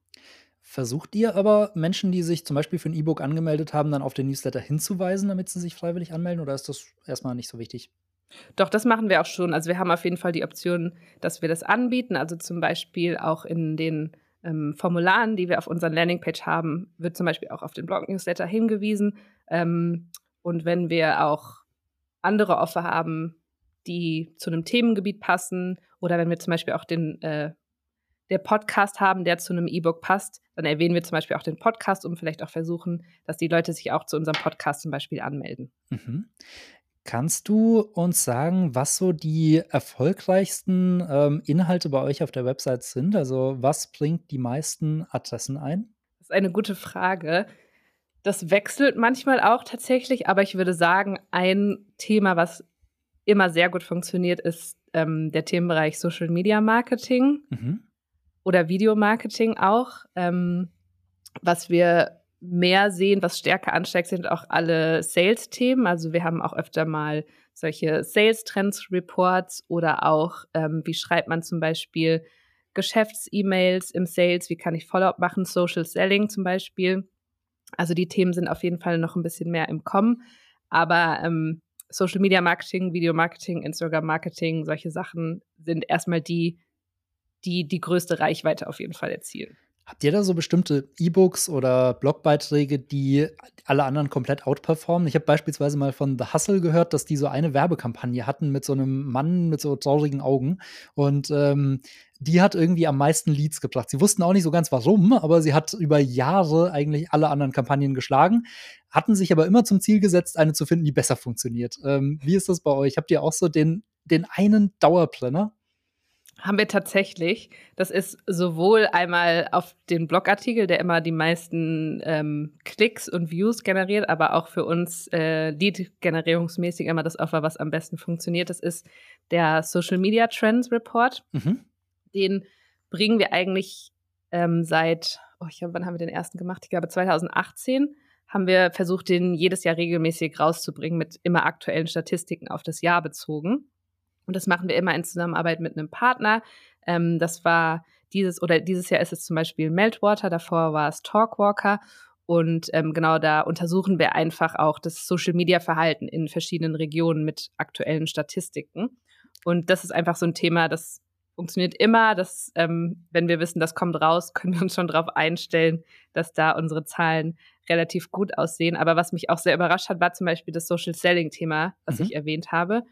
Versucht ihr aber Menschen, die sich zum Beispiel für ein E-Book angemeldet haben, dann auf den Newsletter hinzuweisen, damit sie sich freiwillig anmelden oder ist das erstmal nicht so wichtig?
Doch, das machen wir auch schon. Also wir haben auf jeden Fall die Option, dass wir das anbieten. Also zum Beispiel auch in den ähm, Formularen, die wir auf unserer Landingpage haben, wird zum Beispiel auch auf den Blog-Newsletter hingewiesen. Ähm, und wenn wir auch andere Offer haben, die zu einem Themengebiet passen, oder wenn wir zum Beispiel auch den äh, der Podcast haben, der zu einem E-Book passt, dann erwähnen wir zum Beispiel auch den Podcast, um vielleicht auch versuchen, dass die Leute sich auch zu unserem Podcast zum Beispiel anmelden. Mhm.
Kannst du uns sagen, was so die erfolgreichsten ähm, Inhalte bei euch auf der Website sind? Also was bringt die meisten Adressen ein?
Das ist eine gute Frage. Das wechselt manchmal auch tatsächlich, aber ich würde sagen, ein Thema, was immer sehr gut funktioniert, ist ähm, der Themenbereich Social Media Marketing mhm. oder Videomarketing auch. Ähm, was wir mehr sehen, was stärker ansteigt, sind auch alle Sales-Themen. Also wir haben auch öfter mal solche Sales-Trends-Reports oder auch, ähm, wie schreibt man zum Beispiel Geschäfts-E-Mails im Sales, wie kann ich Follow-up machen, Social Selling zum Beispiel. Also die Themen sind auf jeden Fall noch ein bisschen mehr im Kommen. Aber ähm, Social Media Marketing, Video Marketing, Instagram Marketing, solche Sachen sind erstmal die, die die größte Reichweite auf jeden Fall erzielen.
Habt ihr da so bestimmte E-Books oder Blogbeiträge, die alle anderen komplett outperformen? Ich habe beispielsweise mal von The Hustle gehört, dass die so eine Werbekampagne hatten mit so einem Mann mit so traurigen Augen. Und ähm, die hat irgendwie am meisten Leads gebracht. Sie wussten auch nicht so ganz warum, aber sie hat über Jahre eigentlich alle anderen Kampagnen geschlagen, hatten sich aber immer zum Ziel gesetzt, eine zu finden, die besser funktioniert. Ähm, wie ist das bei euch? Habt ihr auch so den, den einen Dauerbrenner?
Haben wir tatsächlich. Das ist sowohl einmal auf den Blogartikel, der immer die meisten ähm, Klicks und Views generiert, aber auch für uns äh, Lead-generierungsmäßig immer das Offer, was am besten funktioniert. Das ist der Social Media Trends Report. Mhm. Den bringen wir eigentlich ähm, seit, oh, ich glaube, wann haben wir den ersten gemacht? Ich glaube, 2018 haben wir versucht, den jedes Jahr regelmäßig rauszubringen mit immer aktuellen Statistiken auf das Jahr bezogen. Und das machen wir immer in Zusammenarbeit mit einem Partner. Ähm, das war dieses oder dieses Jahr ist es zum Beispiel Meltwater, davor war es Talkwalker. Und ähm, genau da untersuchen wir einfach auch das Social-Media-Verhalten in verschiedenen Regionen mit aktuellen Statistiken. Und das ist einfach so ein Thema, das funktioniert immer. Dass, ähm, wenn wir wissen, das kommt raus, können wir uns schon darauf einstellen, dass da unsere Zahlen relativ gut aussehen. Aber was mich auch sehr überrascht hat, war zum Beispiel das Social Selling-Thema, was mhm. ich erwähnt habe.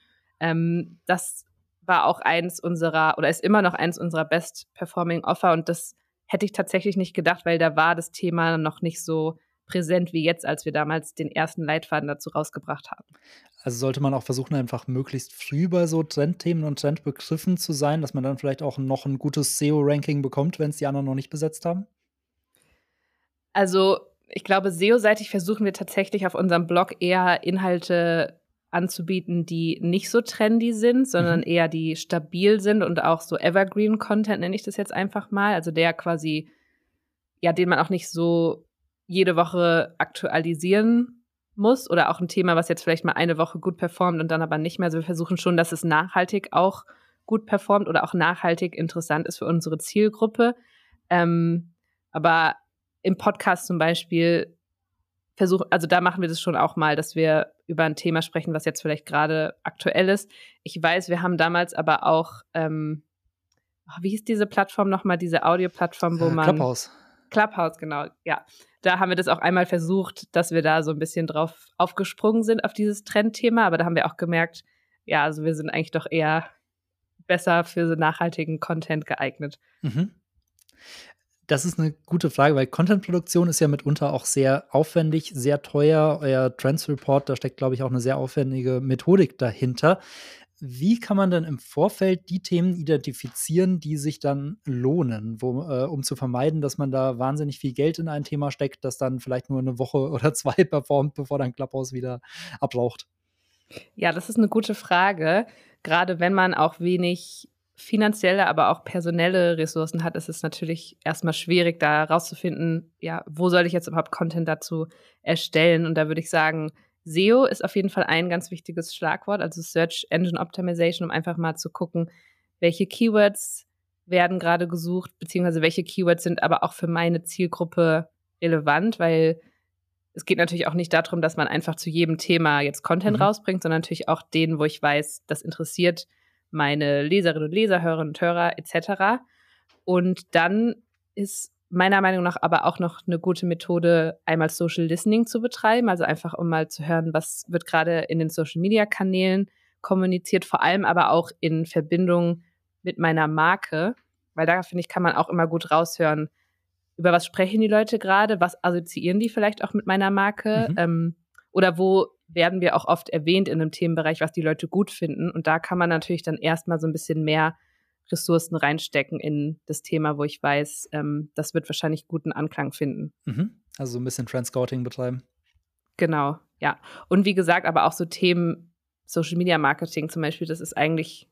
Ähm, das war auch eins unserer oder ist immer noch eins unserer best performing Offer und das hätte ich tatsächlich nicht gedacht, weil da war das Thema noch nicht so präsent wie jetzt, als wir damals den ersten Leitfaden dazu rausgebracht haben.
Also sollte man auch versuchen, einfach möglichst früh bei so Trendthemen und Trendbegriffen zu sein, dass man dann vielleicht auch noch ein gutes SEO-Ranking bekommt, wenn es die anderen noch nicht besetzt haben?
Also ich glaube, SEO-seitig versuchen wir tatsächlich auf unserem Blog eher Inhalte anzubieten, die nicht so trendy sind, sondern mhm. eher die stabil sind und auch so Evergreen Content nenne ich das jetzt einfach mal, also der quasi ja, den man auch nicht so jede Woche aktualisieren muss oder auch ein Thema, was jetzt vielleicht mal eine Woche gut performt und dann aber nicht mehr. Also wir versuchen schon, dass es nachhaltig auch gut performt oder auch nachhaltig interessant ist für unsere Zielgruppe. Ähm, aber im Podcast zum Beispiel versuchen, also da machen wir das schon auch mal, dass wir über ein Thema sprechen, was jetzt vielleicht gerade aktuell ist. Ich weiß, wir haben damals aber auch, ähm, wie hieß diese Plattform nochmal, diese Audioplattform, wo äh, man.
Clubhouse.
Clubhouse, genau, ja. Da haben wir das auch einmal versucht, dass wir da so ein bisschen drauf aufgesprungen sind auf dieses Trendthema, aber da haben wir auch gemerkt, ja, also wir sind eigentlich doch eher besser für so nachhaltigen Content geeignet. Mhm.
Das ist eine gute Frage, weil Contentproduktion ist ja mitunter auch sehr aufwendig, sehr teuer. Euer Trends Report, da steckt, glaube ich, auch eine sehr aufwendige Methodik dahinter. Wie kann man denn im Vorfeld die Themen identifizieren, die sich dann lohnen, wo, äh, um zu vermeiden, dass man da wahnsinnig viel Geld in ein Thema steckt, das dann vielleicht nur eine Woche oder zwei performt, bevor dann Clubhouse wieder abraucht?
Ja, das ist eine gute Frage. Gerade wenn man auch wenig finanzielle, aber auch personelle Ressourcen hat, ist es natürlich erstmal schwierig, da rauszufinden, ja, wo soll ich jetzt überhaupt Content dazu erstellen? Und da würde ich sagen, SEO ist auf jeden Fall ein ganz wichtiges Schlagwort, also Search Engine Optimization, um einfach mal zu gucken, welche Keywords werden gerade gesucht, beziehungsweise welche Keywords sind aber auch für meine Zielgruppe relevant, weil es geht natürlich auch nicht darum, dass man einfach zu jedem Thema jetzt Content mhm. rausbringt, sondern natürlich auch den, wo ich weiß, das interessiert meine Leserinnen und Leser, Hörerinnen und Hörer etc. Und dann ist meiner Meinung nach aber auch noch eine gute Methode, einmal Social Listening zu betreiben, also einfach um mal zu hören, was wird gerade in den Social Media Kanälen kommuniziert, vor allem aber auch in Verbindung mit meiner Marke, weil da finde ich, kann man auch immer gut raushören, über was sprechen die Leute gerade, was assoziieren die vielleicht auch mit meiner Marke mhm. ähm, oder wo werden wir auch oft erwähnt in einem Themenbereich, was die Leute gut finden. Und da kann man natürlich dann erstmal so ein bisschen mehr Ressourcen reinstecken in das Thema, wo ich weiß, ähm, das wird wahrscheinlich guten Anklang finden.
Mhm. Also so ein bisschen Trendscouting betreiben.
Genau, ja. Und wie gesagt, aber auch so Themen Social Media Marketing zum Beispiel, das ist eigentlich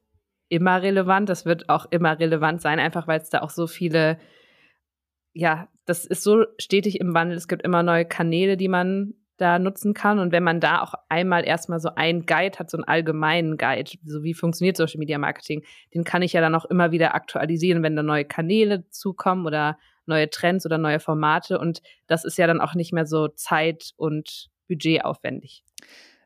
immer relevant. Das wird auch immer relevant sein, einfach weil es da auch so viele, ja, das ist so stetig im Wandel. Es gibt immer neue Kanäle, die man da nutzen kann. Und wenn man da auch einmal erstmal so einen Guide hat, so einen allgemeinen Guide, so wie funktioniert Social Media Marketing, den kann ich ja dann auch immer wieder aktualisieren, wenn da neue Kanäle zukommen oder neue Trends oder neue Formate. Und das ist ja dann auch nicht mehr so zeit- und budgetaufwendig.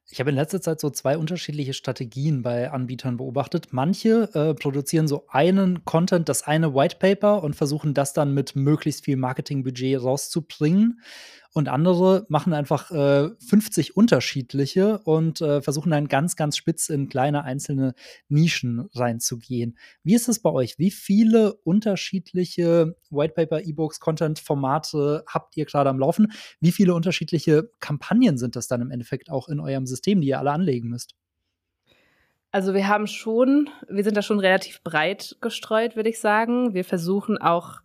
Ich habe in letzter Zeit so zwei unterschiedliche Strategien bei Anbietern beobachtet. Manche äh, produzieren so einen Content, das eine White Paper und versuchen das dann mit möglichst viel Marketingbudget rauszubringen. Und andere machen einfach äh, 50 unterschiedliche und äh, versuchen dann ganz, ganz spitz in kleine einzelne Nischen reinzugehen. Wie ist es bei euch? Wie viele unterschiedliche Whitepaper, E-Books, Content-Formate habt ihr gerade am Laufen? Wie viele unterschiedliche Kampagnen sind das dann im Endeffekt auch in eurem System, die ihr alle anlegen müsst?
Also wir haben schon, wir sind da schon relativ breit gestreut, würde ich sagen. Wir versuchen auch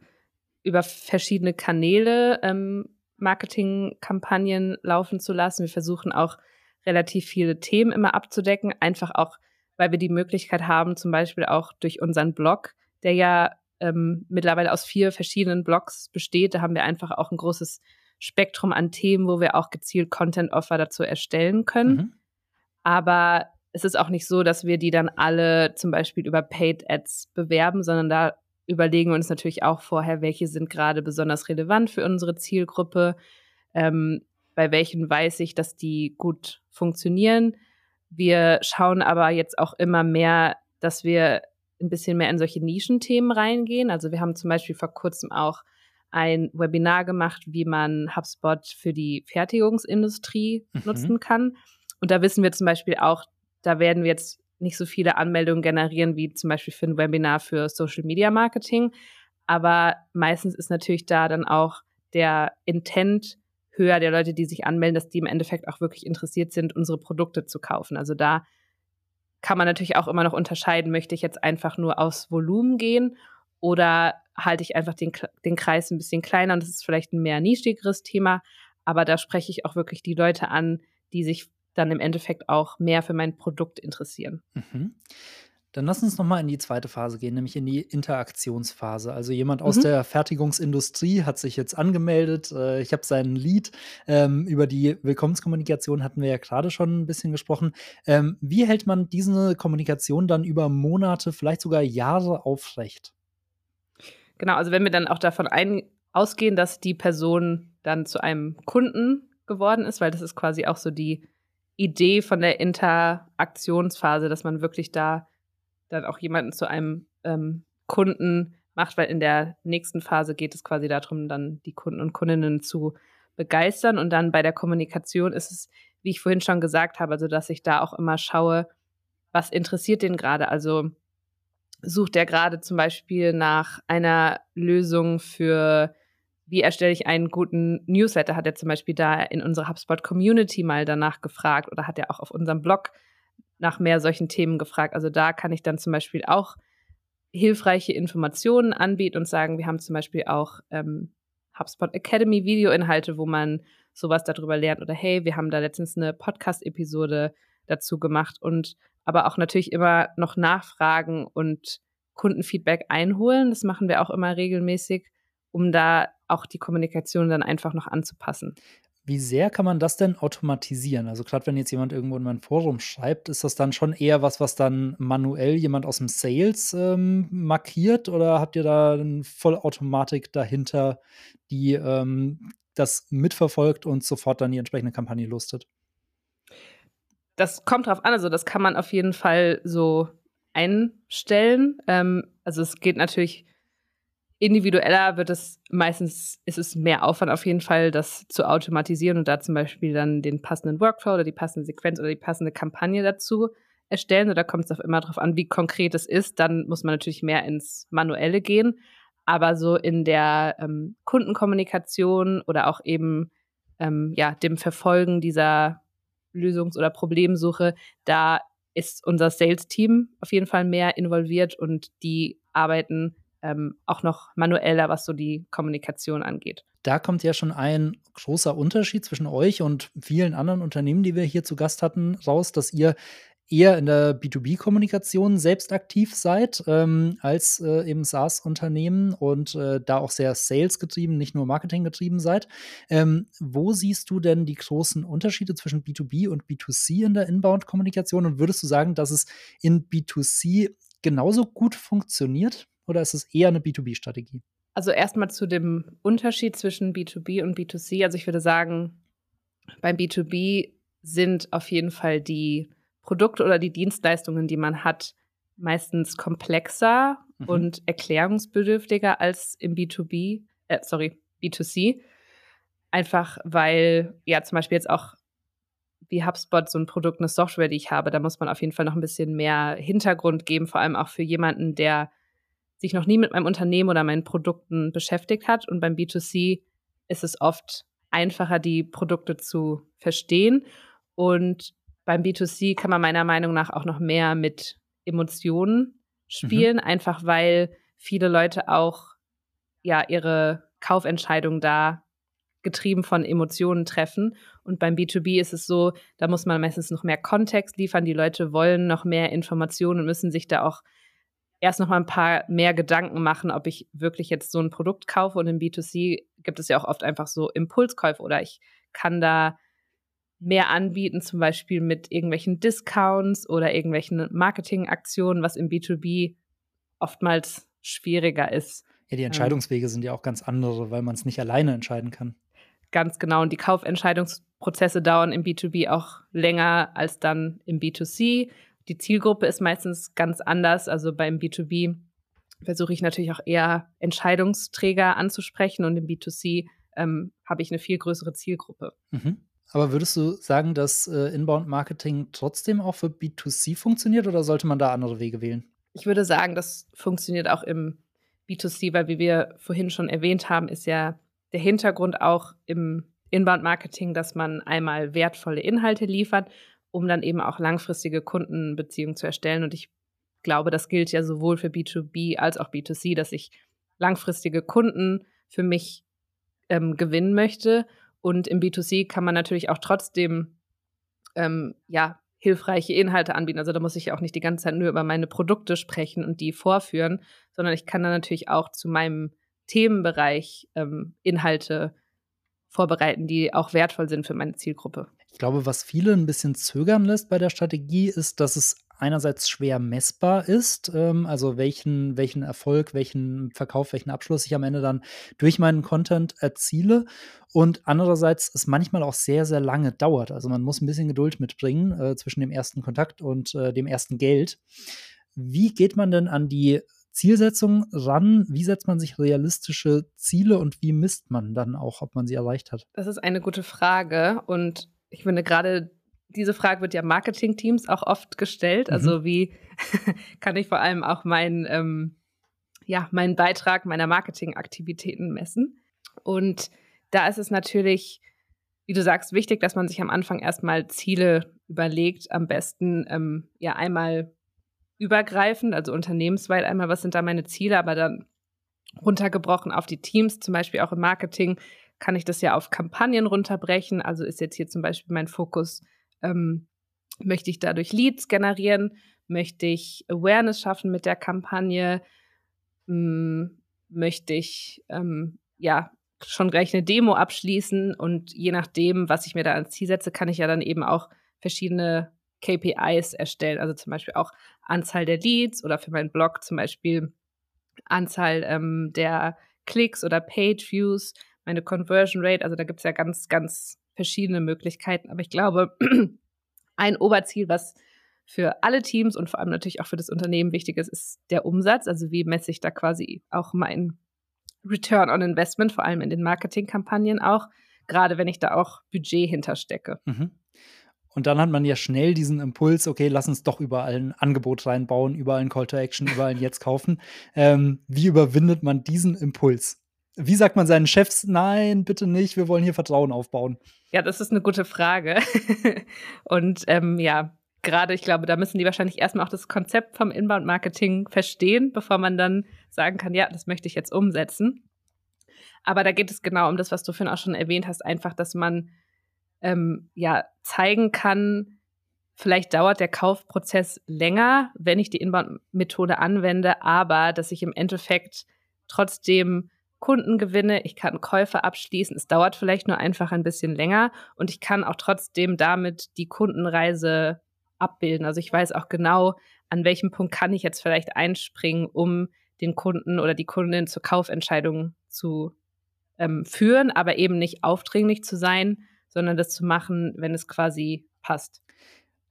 über verschiedene Kanäle ähm, Marketingkampagnen laufen zu lassen. Wir versuchen auch relativ viele Themen immer abzudecken, einfach auch, weil wir die Möglichkeit haben, zum Beispiel auch durch unseren Blog, der ja ähm, mittlerweile aus vier verschiedenen Blogs besteht. Da haben wir einfach auch ein großes Spektrum an Themen, wo wir auch gezielt Content-Offer dazu erstellen können. Mhm. Aber es ist auch nicht so, dass wir die dann alle zum Beispiel über Paid Ads bewerben, sondern da überlegen wir uns natürlich auch vorher, welche sind gerade besonders relevant für unsere Zielgruppe. ähm, bei welchen weiß ich, dass die gut funktionieren. Wir schauen aber jetzt auch immer mehr, dass wir ein bisschen mehr in solche Nischenthemen reingehen. Also wir haben zum Beispiel vor kurzem auch ein Webinar gemacht, wie man HubSpot für die Fertigungsindustrie mhm. nutzen kann. Und da wissen wir zum Beispiel auch, da werden wir jetzt nicht so viele Anmeldungen generieren wie zum Beispiel für ein Webinar für Social Media Marketing. Aber meistens ist natürlich da dann auch der Intent höher der Leute, die sich anmelden, dass die im Endeffekt auch wirklich interessiert sind, unsere Produkte zu kaufen. Also da kann man natürlich auch immer noch unterscheiden, möchte ich jetzt einfach nur aus Volumen gehen oder halte ich einfach den, den Kreis ein bisschen kleiner und das ist vielleicht ein mehr nischigeres Thema, aber da spreche ich auch wirklich die Leute an, die sich dann im Endeffekt auch mehr für mein Produkt interessieren.
Mhm. Dann lass uns noch mal in die zweite Phase gehen, nämlich in die Interaktionsphase. Also jemand aus mhm. der Fertigungsindustrie hat sich jetzt angemeldet. Äh, ich habe seinen Lied. Ähm, über die Willkommenskommunikation hatten wir ja gerade schon ein bisschen gesprochen. Ähm, wie hält man diese Kommunikation dann über Monate, vielleicht sogar Jahre aufrecht?
Genau, also wenn wir dann auch davon ein ausgehen, dass die Person dann zu einem Kunden geworden ist, weil das ist quasi auch so die Idee von der Interaktionsphase, dass man wirklich da dann auch jemanden zu einem ähm, Kunden macht, weil in der nächsten Phase geht es quasi darum, dann die Kunden und Kundinnen zu begeistern. Und dann bei der Kommunikation ist es, wie ich vorhin schon gesagt habe, also dass ich da auch immer schaue, was interessiert den gerade. Also sucht er gerade zum Beispiel nach einer Lösung für, wie erstelle ich einen guten Newsletter, hat er zum Beispiel da in unserer HubSpot Community mal danach gefragt oder hat er auch auf unserem Blog nach mehr solchen Themen gefragt. Also da kann ich dann zum Beispiel auch hilfreiche Informationen anbieten und sagen, wir haben zum Beispiel auch ähm, HubSpot Academy Videoinhalte, wo man sowas darüber lernt oder hey, wir haben da letztens eine Podcast-Episode dazu gemacht und aber auch natürlich immer noch nachfragen und Kundenfeedback einholen. Das machen wir auch immer regelmäßig, um da auch die Kommunikation dann einfach noch anzupassen.
Wie sehr kann man das denn automatisieren? Also gerade wenn jetzt jemand irgendwo in mein Forum schreibt, ist das dann schon eher was, was dann manuell jemand aus dem Sales ähm, markiert oder habt ihr da eine Vollautomatik dahinter, die ähm, das mitverfolgt und sofort dann die entsprechende Kampagne lustet?
Das kommt drauf an, also das kann man auf jeden Fall so einstellen. Ähm, also es geht natürlich individueller wird es meistens, ist es mehr Aufwand auf jeden Fall, das zu automatisieren und da zum Beispiel dann den passenden Workflow oder die passende Sequenz oder die passende Kampagne dazu erstellen. Oder kommt es auch immer darauf an, wie konkret es ist. Dann muss man natürlich mehr ins Manuelle gehen. Aber so in der ähm, Kundenkommunikation oder auch eben ähm, ja, dem Verfolgen dieser Lösungs- oder Problemsuche, da ist unser Sales-Team auf jeden Fall mehr involviert und die arbeiten ähm, auch noch manueller, was so die Kommunikation angeht.
Da kommt ja schon ein großer Unterschied zwischen euch und vielen anderen Unternehmen, die wir hier zu Gast hatten, raus, dass ihr eher in der B2B-Kommunikation selbst aktiv seid ähm, als äh, eben SaaS-Unternehmen und äh, da auch sehr sales-getrieben, nicht nur Marketing-getrieben seid. Ähm, wo siehst du denn die großen Unterschiede zwischen B2B und B2C in der Inbound-Kommunikation und würdest du sagen, dass es in B2C genauso gut funktioniert? Oder ist es eher eine B2B-Strategie?
Also erstmal zu dem Unterschied zwischen B2B und B2C. Also ich würde sagen, beim B2B sind auf jeden Fall die Produkte oder die Dienstleistungen, die man hat, meistens komplexer mhm. und erklärungsbedürftiger als im B2B, äh, sorry, B2C. Einfach weil, ja, zum Beispiel jetzt auch wie HubSpot so ein Produkt, eine Software, die ich habe, da muss man auf jeden Fall noch ein bisschen mehr Hintergrund geben, vor allem auch für jemanden, der sich noch nie mit meinem Unternehmen oder meinen Produkten beschäftigt hat. Und beim B2C ist es oft einfacher, die Produkte zu verstehen. Und beim B2C kann man meiner Meinung nach auch noch mehr mit Emotionen spielen, mhm. einfach weil viele Leute auch ja ihre Kaufentscheidung da getrieben von Emotionen treffen. Und beim B2B ist es so, da muss man meistens noch mehr Kontext liefern. Die Leute wollen noch mehr Informationen und müssen sich da auch erst noch mal ein paar mehr Gedanken machen, ob ich wirklich jetzt so ein Produkt kaufe. Und im B2C gibt es ja auch oft einfach so Impulskäufe oder ich kann da mehr anbieten, zum Beispiel mit irgendwelchen Discounts oder irgendwelchen Marketingaktionen, was im B2B oftmals schwieriger ist.
Ja, die Entscheidungswege ähm, sind ja auch ganz andere, weil man es nicht alleine entscheiden kann.
ganz genau. Und die Kaufentscheidungsprozesse dauern im B2B auch länger als dann im B2C. Die Zielgruppe ist meistens ganz anders. Also beim B2B versuche ich natürlich auch eher Entscheidungsträger anzusprechen und im B2C ähm, habe ich eine viel größere Zielgruppe.
Mhm. Aber würdest du sagen, dass äh, Inbound-Marketing trotzdem auch für B2C funktioniert oder sollte man da andere Wege wählen?
Ich würde sagen, das funktioniert auch im B2C, weil wie wir vorhin schon erwähnt haben, ist ja der Hintergrund auch im Inbound-Marketing, dass man einmal wertvolle Inhalte liefert, um dann eben auch langfristige Kundenbeziehungen zu erstellen. Und ich glaube, das gilt ja sowohl für B2B als auch B2C, dass ich langfristige Kunden für mich ähm, gewinnen möchte. Und im B2C kann man natürlich auch trotzdem ähm, ja, hilfreiche Inhalte anbieten. Also da muss ich auch nicht die ganze Zeit nur über meine Produkte sprechen und die vorführen, sondern ich kann dann natürlich auch zu meinem Themenbereich ähm, Inhalte vorbereiten, die auch wertvoll sind für meine Zielgruppe.
Ich glaube, was viele ein bisschen zögern lässt bei der Strategie, ist, dass es einerseits schwer messbar ist, ähm, also welchen, welchen Erfolg, welchen Verkauf, welchen Abschluss ich am Ende dann durch meinen Content erziele. Und andererseits es manchmal auch sehr, sehr lange dauert. Also man muss ein bisschen Geduld mitbringen äh, zwischen dem ersten Kontakt und äh, dem ersten Geld. Wie geht man denn an die Zielsetzung ran? Wie setzt man sich realistische Ziele und wie misst man dann auch, ob man sie erreicht hat?
Das ist eine gute Frage und ich finde gerade diese Frage wird ja Marketing-Teams auch oft gestellt. Also mhm. wie kann ich vor allem auch meinen, ähm, ja, meinen Beitrag meiner Marketingaktivitäten messen? Und da ist es natürlich, wie du sagst, wichtig, dass man sich am Anfang erstmal Ziele überlegt. Am besten ähm, ja einmal übergreifend, also unternehmensweit einmal, was sind da meine Ziele, aber dann runtergebrochen auf die Teams, zum Beispiel auch im Marketing, kann ich das ja auf Kampagnen runterbrechen. Also ist jetzt hier zum Beispiel mein Fokus ähm, möchte ich dadurch Leads generieren? Möchte ich Awareness schaffen mit der Kampagne? Hm, möchte ich ähm, ja schon gleich eine Demo abschließen? Und je nachdem, was ich mir da ans Ziel setze, kann ich ja dann eben auch verschiedene KPIs erstellen. Also zum Beispiel auch Anzahl der Leads oder für meinen Blog zum Beispiel Anzahl ähm, der Klicks oder Page Views, meine Conversion Rate. Also da gibt es ja ganz, ganz verschiedene Möglichkeiten. Aber ich glaube, ein Oberziel, was für alle Teams und vor allem natürlich auch für das Unternehmen wichtig ist, ist der Umsatz. Also wie messe ich da quasi auch mein Return on Investment, vor allem in den Marketingkampagnen auch, gerade wenn ich da auch Budget hinterstecke. Mhm.
Und dann hat man ja schnell diesen Impuls, okay, lass uns doch überall ein Angebot reinbauen, überall ein Call to Action, überall ein Jetzt kaufen. Ähm, wie überwindet man diesen Impuls? Wie sagt man seinen Chefs, nein, bitte nicht, wir wollen hier Vertrauen aufbauen?
Ja, das ist eine gute Frage. Und ähm, ja, gerade, ich glaube, da müssen die wahrscheinlich erstmal auch das Konzept vom Inbound-Marketing verstehen, bevor man dann sagen kann, ja, das möchte ich jetzt umsetzen. Aber da geht es genau um das, was du vorhin auch schon erwähnt hast, einfach, dass man ähm, ja zeigen kann, vielleicht dauert der Kaufprozess länger, wenn ich die Inbound-Methode anwende, aber dass ich im Endeffekt trotzdem Kunden gewinne, ich kann Käufe abschließen. Es dauert vielleicht nur einfach ein bisschen länger und ich kann auch trotzdem damit die Kundenreise abbilden. Also ich weiß auch genau, an welchem Punkt kann ich jetzt vielleicht einspringen, um den Kunden oder die Kundin zur Kaufentscheidung zu ähm, führen, aber eben nicht aufdringlich zu sein, sondern das zu machen, wenn es quasi passt.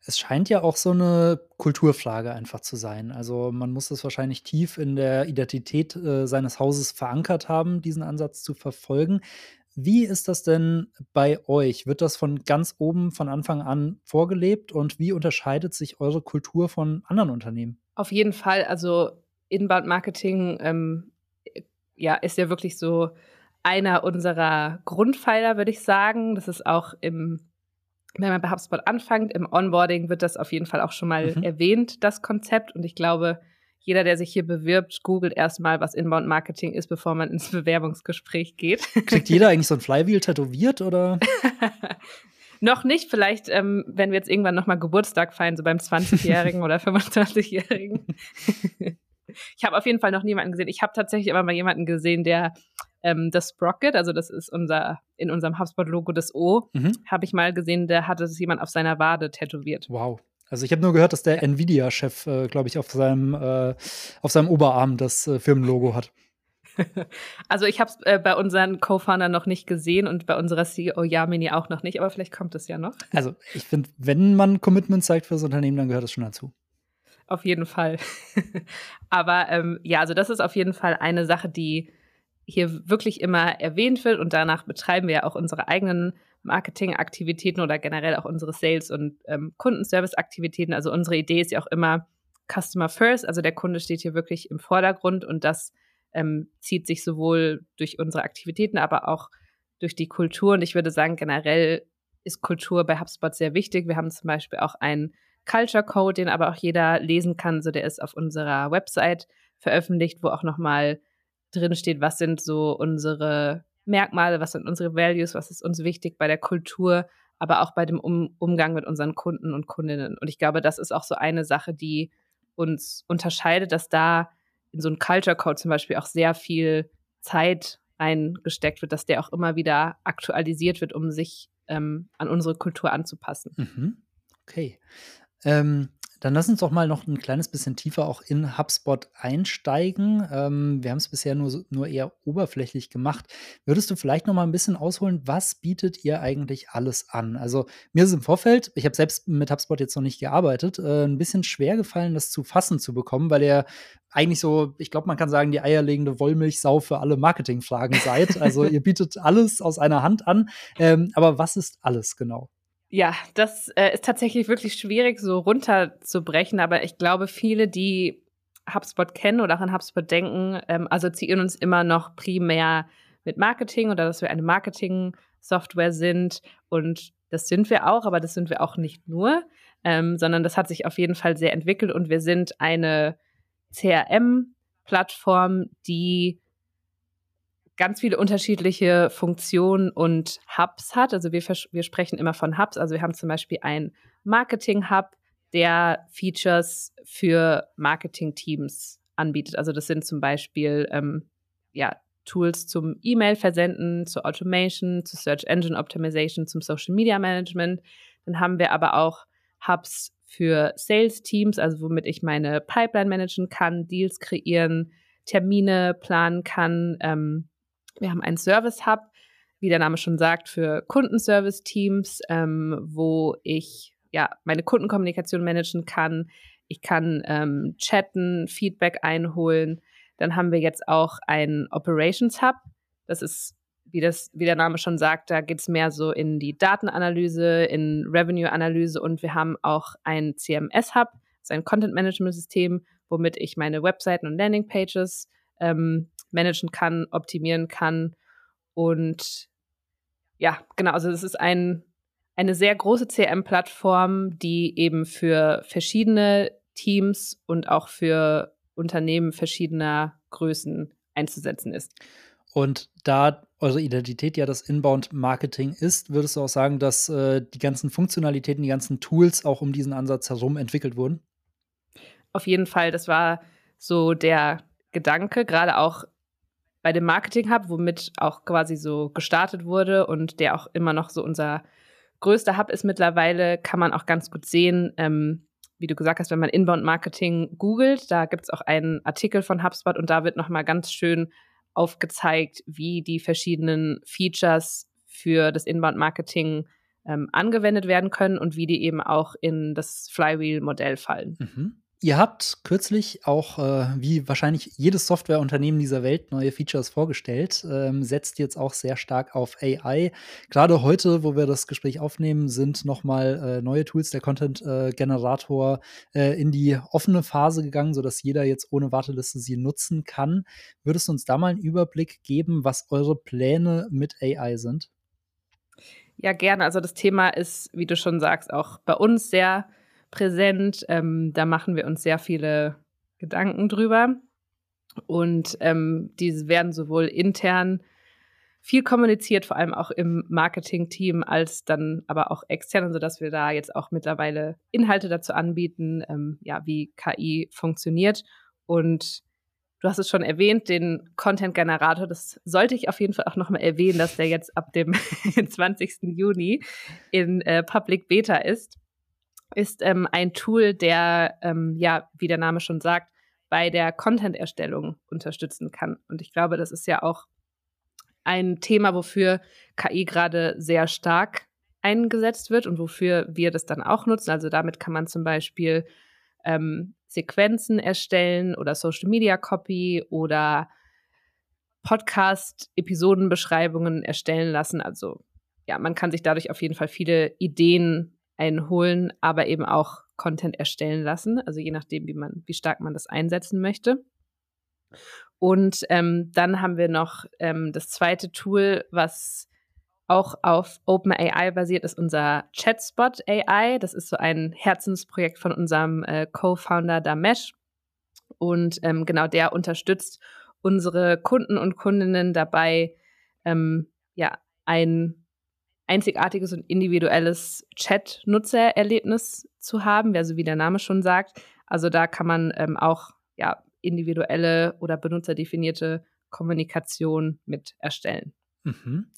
Es scheint ja auch so eine Kulturfrage einfach zu sein. Also, man muss das wahrscheinlich tief in der Identität, äh, seines Hauses verankert haben, diesen Ansatz zu verfolgen. Wie ist das denn bei euch? Wird das von ganz oben von Anfang an vorgelebt und wie unterscheidet sich eure Kultur von anderen Unternehmen?
Auf jeden Fall. Also, Inbound Marketing, ähm, ja, ist ja wirklich so einer unserer Grundpfeiler, würde ich sagen. Das ist auch im wenn man bei HubSpot anfängt, im Onboarding wird das auf jeden Fall auch schon mal mhm. erwähnt, das Konzept. Und ich glaube, jeder, der sich hier bewirbt, googelt erstmal, was Inbound Marketing ist, bevor man ins Bewerbungsgespräch geht.
Kriegt jeder eigentlich so ein Flywheel tätowiert oder?
noch nicht, vielleicht, ähm, wenn wir jetzt irgendwann nochmal Geburtstag feiern, so beim 20-Jährigen oder 25-Jährigen. Ich habe auf jeden Fall noch niemanden gesehen. Ich habe tatsächlich aber mal jemanden gesehen, der ähm, das Sprocket, also das ist unser in unserem HubSpot-Logo das O, mhm. habe ich mal gesehen, der hatte es jemand auf seiner Wade tätowiert.
Wow. Also ich habe nur gehört, dass der Nvidia-Chef, äh, glaube ich, auf seinem, äh, auf seinem Oberarm das äh, Firmenlogo hat.
also ich habe es äh, bei unseren Co-Foundern noch nicht gesehen und bei unserer CEO Yamini auch noch nicht, aber vielleicht kommt es ja noch.
Also ich finde, wenn man Commitment zeigt für das Unternehmen, dann gehört es schon dazu.
Auf jeden Fall. aber ähm, ja, also das ist auf jeden Fall eine Sache, die hier wirklich immer erwähnt wird und danach betreiben wir ja auch unsere eigenen Marketingaktivitäten oder generell auch unsere Sales- und ähm, Kundenservice-Aktivitäten. Also unsere Idee ist ja auch immer Customer First, also der Kunde steht hier wirklich im Vordergrund und das ähm, zieht sich sowohl durch unsere Aktivitäten, aber auch durch die Kultur. Und ich würde sagen, generell ist Kultur bei HubSpot sehr wichtig. Wir haben zum Beispiel auch einen Culture Code, den aber auch jeder lesen kann. So, der ist auf unserer Website veröffentlicht, wo auch nochmal drin steht, was sind so unsere Merkmale, was sind unsere Values, was ist uns wichtig bei der Kultur, aber auch bei dem um Umgang mit unseren Kunden und Kundinnen. Und ich glaube, das ist auch so eine Sache, die uns unterscheidet, dass da in so einem Culture Code zum Beispiel auch sehr viel Zeit eingesteckt wird, dass der auch immer wieder aktualisiert wird, um sich ähm, an unsere Kultur anzupassen.
Mhm. Okay. Ähm, dann lass uns doch mal noch ein kleines bisschen tiefer auch in HubSpot einsteigen. Ähm, wir haben es bisher nur, nur eher oberflächlich gemacht. Würdest du vielleicht noch mal ein bisschen ausholen, was bietet ihr eigentlich alles an? Also mir ist im Vorfeld, ich habe selbst mit HubSpot jetzt noch nicht gearbeitet, äh, ein bisschen schwer gefallen, das zu fassen zu bekommen, weil ihr eigentlich so, ich glaube, man kann sagen, die eierlegende Wollmilchsau für alle Marketingfragen seid. Also ihr bietet alles aus einer Hand an. Ähm, aber was ist alles genau?
Ja, das äh, ist tatsächlich wirklich schwierig so runterzubrechen, aber ich glaube, viele, die HubSpot kennen oder auch an HubSpot denken, ähm, assoziieren uns immer noch primär mit Marketing oder dass wir eine Marketing-Software sind. Und das sind wir auch, aber das sind wir auch nicht nur, ähm, sondern das hat sich auf jeden Fall sehr entwickelt und wir sind eine CRM-Plattform, die ganz viele unterschiedliche Funktionen und Hubs hat. Also wir, wir sprechen immer von Hubs. Also wir haben zum Beispiel einen Marketing-Hub, der Features für Marketing-Teams anbietet. Also das sind zum Beispiel ähm, ja, Tools zum E-Mail-Versenden, zur Automation, zu Search Engine Optimization, zum Social Media Management. Dann haben wir aber auch Hubs für Sales-Teams, also womit ich meine Pipeline managen kann, Deals kreieren, Termine planen kann, ähm, wir haben einen Service Hub, wie der Name schon sagt, für Kundenservice-Teams, ähm, wo ich ja meine Kundenkommunikation managen kann. Ich kann ähm, chatten, Feedback einholen. Dann haben wir jetzt auch einen Operations Hub. Das ist, wie, das, wie der Name schon sagt, da geht es mehr so in die Datenanalyse, in Revenue-Analyse und wir haben auch ein CMS-Hub, das ist ein Content-Management-System, womit ich meine Webseiten und Landing-Pages ähm, managen kann, optimieren kann. Und ja, genau, also es ist ein, eine sehr große CRM-Plattform, die eben für verschiedene Teams und auch für Unternehmen verschiedener Größen einzusetzen ist.
Und da eure Identität ja das Inbound-Marketing ist, würdest du auch sagen, dass äh, die ganzen Funktionalitäten, die ganzen Tools auch um diesen Ansatz herum entwickelt wurden?
Auf jeden Fall, das war so der Gedanke, gerade auch bei dem Marketing Hub, womit auch quasi so gestartet wurde und der auch immer noch so unser größter Hub ist mittlerweile, kann man auch ganz gut sehen, ähm, wie du gesagt hast, wenn man Inbound Marketing googelt, da gibt es auch einen Artikel von HubSpot und da wird nochmal ganz schön aufgezeigt, wie die verschiedenen Features für das Inbound Marketing ähm, angewendet werden können und wie die eben auch in das Flywheel-Modell fallen.
Mhm. Ihr habt kürzlich auch, äh, wie wahrscheinlich jedes Softwareunternehmen dieser Welt, neue Features vorgestellt, ähm, setzt jetzt auch sehr stark auf AI. Gerade heute, wo wir das Gespräch aufnehmen, sind nochmal äh, neue Tools der Content-Generator äh, äh, in die offene Phase gegangen, sodass jeder jetzt ohne Warteliste sie nutzen kann. Würdest du uns da mal einen Überblick geben, was eure Pläne mit AI sind?
Ja, gerne. Also das Thema ist, wie du schon sagst, auch bei uns sehr präsent. Ähm, da machen wir uns sehr viele Gedanken drüber. Und ähm, diese werden sowohl intern viel kommuniziert, vor allem auch im Marketing-Team, als dann aber auch extern, sodass wir da jetzt auch mittlerweile Inhalte dazu anbieten, ähm, ja, wie KI funktioniert. Und du hast es schon erwähnt, den Content-Generator, das sollte ich auf jeden Fall auch nochmal erwähnen, dass der jetzt ab dem 20. Juni in äh, Public Beta ist ist ähm, ein Tool, der, ähm, ja, wie der Name schon sagt, bei der Content-Erstellung unterstützen kann. Und ich glaube, das ist ja auch ein Thema, wofür KI gerade sehr stark eingesetzt wird und wofür wir das dann auch nutzen. Also damit kann man zum Beispiel ähm, Sequenzen erstellen oder Social Media Copy oder Podcast-Episodenbeschreibungen erstellen lassen. Also ja, man kann sich dadurch auf jeden Fall viele Ideen einholen, aber eben auch Content erstellen lassen. Also je nachdem, wie man, wie stark man das einsetzen möchte. Und ähm, dann haben wir noch ähm, das zweite Tool, was auch auf OpenAI basiert, ist unser Chatspot AI. Das ist so ein Herzensprojekt von unserem äh, Co-Founder Damesh. Und ähm, genau der unterstützt unsere Kunden und Kundinnen dabei, ähm, ja, ein einzigartiges und individuelles Chat-Nutzererlebnis zu haben, also wie der Name schon sagt. Also da kann man ähm, auch ja, individuelle oder benutzerdefinierte Kommunikation mit erstellen.
Mhm.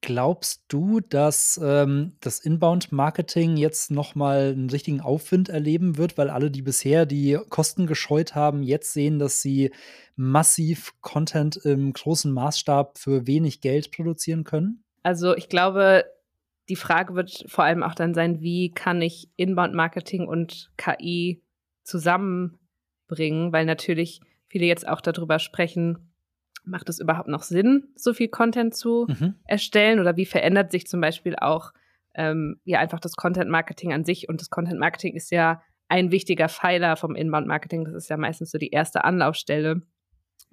Glaubst du, dass ähm, das Inbound-Marketing jetzt noch mal einen richtigen Aufwind erleben wird, weil alle, die bisher die Kosten gescheut haben, jetzt sehen, dass sie massiv Content im großen Maßstab für wenig Geld produzieren können?
Also ich glaube, die Frage wird vor allem auch dann sein, wie kann ich Inbound-Marketing und KI zusammenbringen, weil natürlich viele jetzt auch darüber sprechen, macht es überhaupt noch Sinn, so viel Content zu mhm. erstellen? Oder wie verändert sich zum Beispiel auch ähm, ja einfach das Content Marketing an sich? Und das Content Marketing ist ja ein wichtiger Pfeiler vom Inbound Marketing. Das ist ja meistens so die erste Anlaufstelle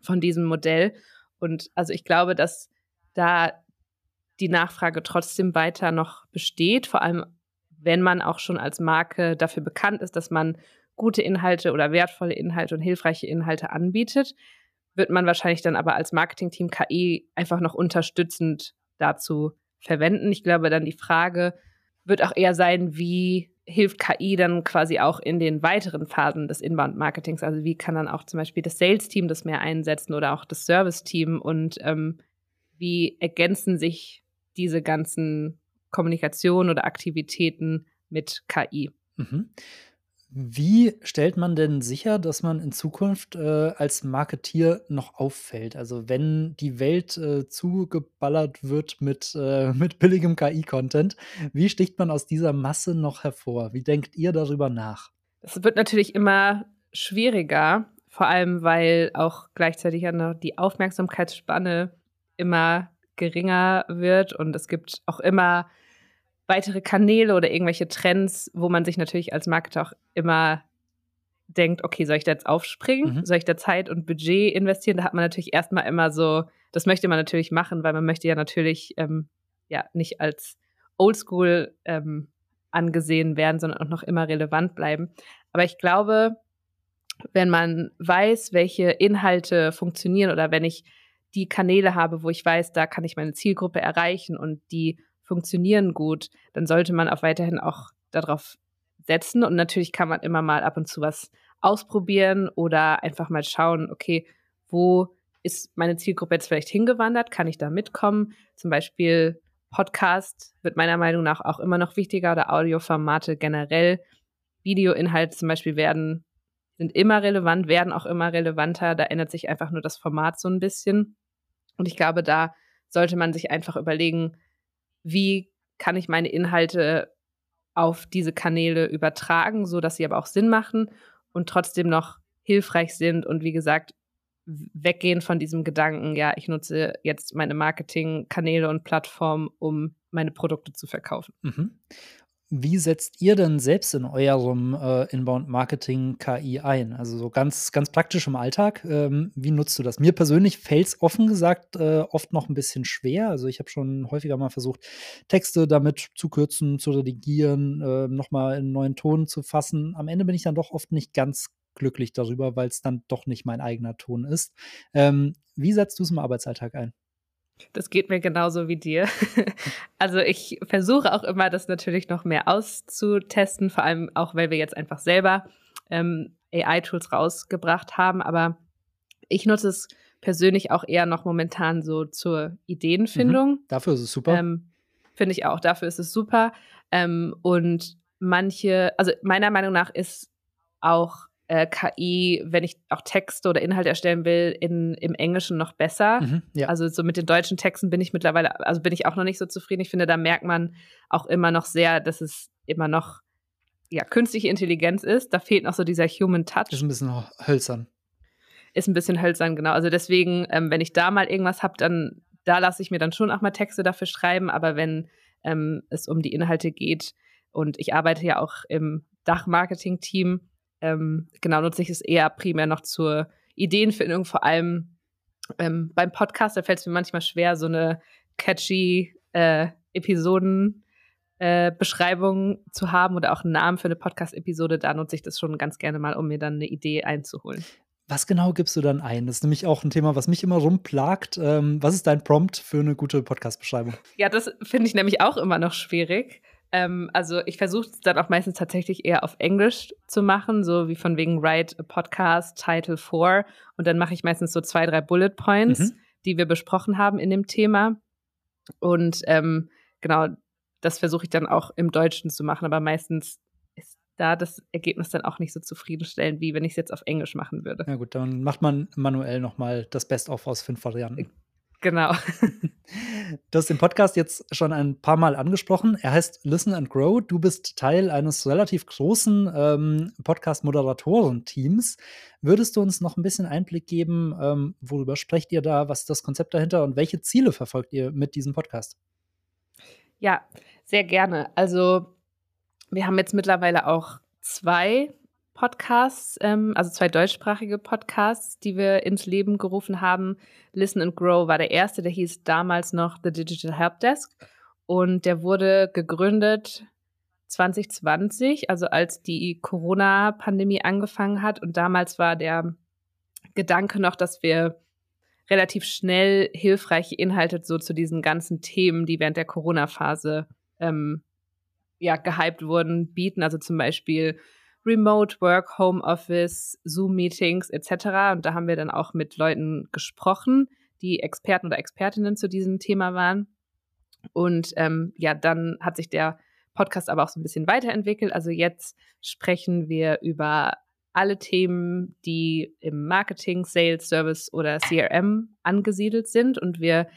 von diesem Modell. Und also ich glaube, dass da die Nachfrage trotzdem weiter noch besteht, vor allem wenn man auch schon als Marke dafür bekannt ist, dass man gute Inhalte oder wertvolle Inhalte und hilfreiche Inhalte anbietet wird man wahrscheinlich dann aber als Marketingteam KI einfach noch unterstützend dazu verwenden. Ich glaube, dann die Frage wird auch eher sein, wie hilft KI dann quasi auch in den weiteren Phasen des Inbound-Marketings? Also wie kann dann auch zum Beispiel das Sales-Team das mehr einsetzen oder auch das Service-Team und ähm, wie ergänzen sich diese ganzen Kommunikationen oder Aktivitäten mit KI?
Mhm. Wie stellt man denn sicher, dass man in Zukunft äh, als Marketier noch auffällt? Also wenn die Welt äh, zugeballert wird mit, äh, mit billigem KI-Content, wie sticht man aus dieser Masse noch hervor? Wie denkt ihr darüber nach?
Es wird natürlich immer schwieriger, vor allem weil auch gleichzeitig ja noch die Aufmerksamkeitsspanne immer geringer wird und es gibt auch immer weitere Kanäle oder irgendwelche Trends, wo man sich natürlich als Marketer auch immer denkt, okay, soll ich da jetzt aufspringen? Mhm. Soll ich da Zeit und Budget investieren? Da hat man natürlich erstmal immer so, das möchte man natürlich machen, weil man möchte ja natürlich ähm, ja nicht als Oldschool ähm, angesehen werden, sondern auch noch immer relevant bleiben. Aber ich glaube, wenn man weiß, welche Inhalte funktionieren oder wenn ich die Kanäle habe, wo ich weiß, da kann ich meine Zielgruppe erreichen und die funktionieren gut, dann sollte man auch weiterhin auch darauf setzen. Und natürlich kann man immer mal ab und zu was ausprobieren oder einfach mal schauen, okay, wo ist meine Zielgruppe jetzt vielleicht hingewandert? Kann ich da mitkommen? Zum Beispiel Podcast wird meiner Meinung nach auch immer noch wichtiger oder Audioformate generell. Videoinhalte zum Beispiel werden, sind immer relevant, werden auch immer relevanter. Da ändert sich einfach nur das Format so ein bisschen. Und ich glaube, da sollte man sich einfach überlegen, wie kann ich meine Inhalte auf diese Kanäle übertragen, so dass sie aber auch Sinn machen und trotzdem noch hilfreich sind und wie gesagt weggehen von diesem Gedanken, ja, ich nutze jetzt meine Marketingkanäle und Plattformen, um meine Produkte zu verkaufen.
Mhm. Wie setzt ihr denn selbst in eurem äh, Inbound-Marketing KI ein? Also so ganz, ganz praktisch im Alltag. Ähm, wie nutzt du das? Mir persönlich fällt es offen gesagt äh, oft noch ein bisschen schwer. Also ich habe schon häufiger mal versucht, Texte damit zu kürzen, zu redigieren, äh, nochmal in einen neuen Ton zu fassen. Am Ende bin ich dann doch oft nicht ganz glücklich darüber, weil es dann doch nicht mein eigener Ton ist. Ähm, wie setzt du es im Arbeitsalltag ein?
Das geht mir genauso wie dir. Also ich versuche auch immer, das natürlich noch mehr auszutesten, vor allem auch, weil wir jetzt einfach selber ähm, AI-Tools rausgebracht haben. Aber ich nutze es persönlich auch eher noch momentan so zur Ideenfindung. Mhm.
Dafür ist es super. Ähm,
Finde ich auch. Dafür ist es super. Ähm, und manche, also meiner Meinung nach ist auch äh, KI, wenn ich auch Texte oder Inhalte erstellen will, in, im Englischen noch besser. Mhm, ja. Also so mit den deutschen Texten bin ich mittlerweile, also bin ich auch noch nicht so zufrieden. Ich finde, da merkt man auch immer noch sehr, dass es immer noch ja, künstliche Intelligenz ist. Da fehlt noch so dieser Human Touch.
Ist ein bisschen hölzern.
Ist ein bisschen hölzern, genau. Also deswegen, ähm, wenn ich da mal irgendwas habe, dann da lasse ich mir dann schon auch mal Texte dafür schreiben. Aber wenn ähm, es um die Inhalte geht und ich arbeite ja auch im Dachmarketing-Team, ähm, genau, nutze ich es eher primär noch zur Ideenfindung, vor allem ähm, beim Podcast, da fällt es mir manchmal schwer, so eine catchy äh, Episoden äh, zu haben oder auch einen Namen für eine Podcast-Episode, da nutze ich das schon ganz gerne mal, um mir dann eine Idee einzuholen.
Was genau gibst du dann ein? Das ist nämlich auch ein Thema, was mich immer rumplagt. Ähm, was ist dein Prompt für eine gute Podcast-Beschreibung?
Ja, das finde ich nämlich auch immer noch schwierig. Ähm, also ich versuche es dann auch meistens tatsächlich eher auf Englisch zu machen, so wie von wegen Write a Podcast, Title 4. Und dann mache ich meistens so zwei, drei Bullet Points, mhm. die wir besprochen haben in dem Thema. Und ähm, genau, das versuche ich dann auch im Deutschen zu machen, aber meistens ist da das Ergebnis dann auch nicht so zufriedenstellend, wie wenn ich es jetzt auf Englisch machen würde.
Ja gut, dann macht man manuell nochmal das Best-of aus fünf Varianten.
Genau.
Du hast den Podcast jetzt schon ein paar Mal angesprochen. Er heißt Listen and Grow. Du bist Teil eines relativ großen ähm, Podcast-Moderatoren-Teams. Würdest du uns noch ein bisschen Einblick geben, ähm, worüber sprecht ihr da, was ist das Konzept dahinter und welche Ziele verfolgt ihr mit diesem Podcast?
Ja, sehr gerne. Also, wir haben jetzt mittlerweile auch zwei Podcasts, ähm, also zwei deutschsprachige Podcasts, die wir ins Leben gerufen haben. Listen and Grow war der erste, der hieß damals noch The Digital Help Desk und der wurde gegründet 2020, also als die Corona-Pandemie angefangen hat und damals war der Gedanke noch, dass wir relativ schnell hilfreiche Inhalte so zu diesen ganzen Themen, die während der Corona-Phase ähm, ja, gehypt wurden, bieten. Also zum Beispiel Remote Work, Home Office, Zoom-Meetings etc. Und da haben wir dann auch mit Leuten gesprochen, die Experten oder Expertinnen zu diesem Thema waren. Und ähm, ja, dann hat sich der Podcast aber auch so ein bisschen weiterentwickelt. Also jetzt sprechen wir über alle Themen, die im Marketing, Sales, Service oder CRM angesiedelt sind. Und wir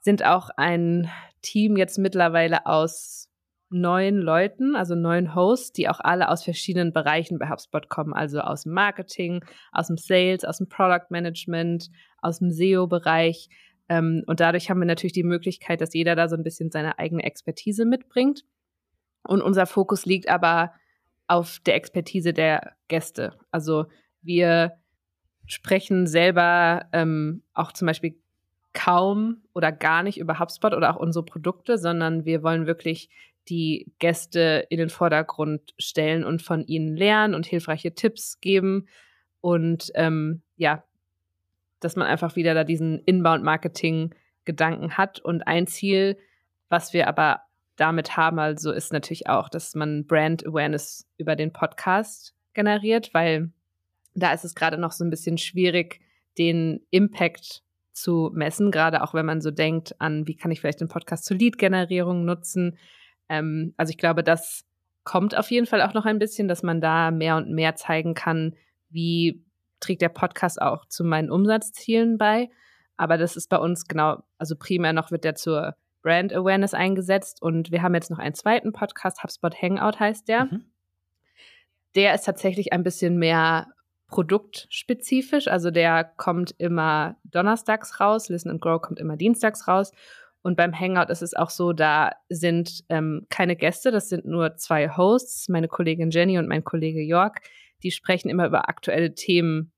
sind auch ein Team jetzt mittlerweile aus neun Leuten, also neun Hosts, die auch alle aus verschiedenen Bereichen bei HubSpot kommen, also aus dem Marketing, aus dem Sales, aus dem Product Management, aus dem SEO-Bereich. Ähm, und dadurch haben wir natürlich die Möglichkeit, dass jeder da so ein bisschen seine eigene Expertise mitbringt. Und unser Fokus liegt aber auf der Expertise der Gäste. Also wir sprechen selber ähm, auch zum Beispiel kaum oder gar nicht über HubSpot oder auch unsere Produkte, sondern wir wollen wirklich die Gäste in den Vordergrund stellen und von ihnen lernen und hilfreiche Tipps geben. Und ähm, ja, dass man einfach wieder da diesen Inbound-Marketing-Gedanken hat. Und ein Ziel, was wir aber damit haben, also ist natürlich auch, dass man Brand Awareness über den Podcast generiert, weil da ist es gerade noch so ein bisschen schwierig, den Impact zu messen, gerade auch wenn man so denkt an, wie kann ich vielleicht den Podcast zur Lead-Generierung nutzen. Ähm, also ich glaube, das kommt auf jeden Fall auch noch ein bisschen, dass man da mehr und mehr zeigen kann, wie trägt der Podcast auch zu meinen Umsatzzielen bei. Aber das ist bei uns genau, also primär noch wird der zur Brand Awareness eingesetzt und wir haben jetzt noch einen zweiten Podcast, HubSpot Hangout heißt der. Mhm. Der ist tatsächlich ein bisschen mehr produktspezifisch, also der kommt immer donnerstags raus, Listen and Grow kommt immer dienstags raus und beim Hangout ist es auch so, da sind ähm, keine Gäste, das sind nur zwei Hosts, meine Kollegin Jenny und mein Kollege York, die sprechen immer über aktuelle Themen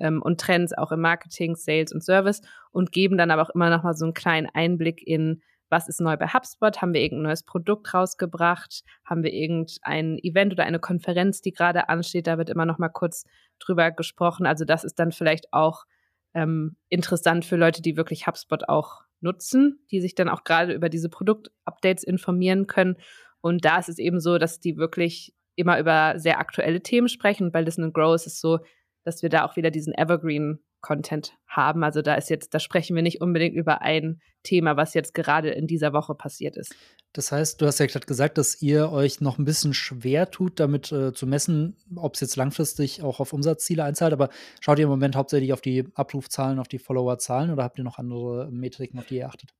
ähm, und Trends auch im Marketing, Sales und Service und geben dann aber auch immer noch mal so einen kleinen Einblick in was ist neu bei HubSpot? Haben wir irgendein neues Produkt rausgebracht? Haben wir irgendein Event oder eine Konferenz, die gerade ansteht? Da wird immer noch mal kurz drüber gesprochen. Also das ist dann vielleicht auch ähm, interessant für Leute, die wirklich HubSpot auch nutzen, die sich dann auch gerade über diese Produktupdates informieren können. Und da ist es eben so, dass die wirklich immer über sehr aktuelle Themen sprechen. Bei Listen and Grow ist es so, dass wir da auch wieder diesen Evergreen Content haben. Also da ist jetzt, da sprechen wir nicht unbedingt über ein Thema, was jetzt gerade in dieser Woche passiert ist.
Das heißt, du hast ja gerade gesagt, dass ihr euch noch ein bisschen schwer tut, damit äh, zu messen, ob es jetzt langfristig auch auf Umsatzziele einzahlt. Aber schaut ihr im Moment hauptsächlich auf die Abrufzahlen, auf die Followerzahlen oder habt ihr noch andere Metriken, auf die ihr achtet?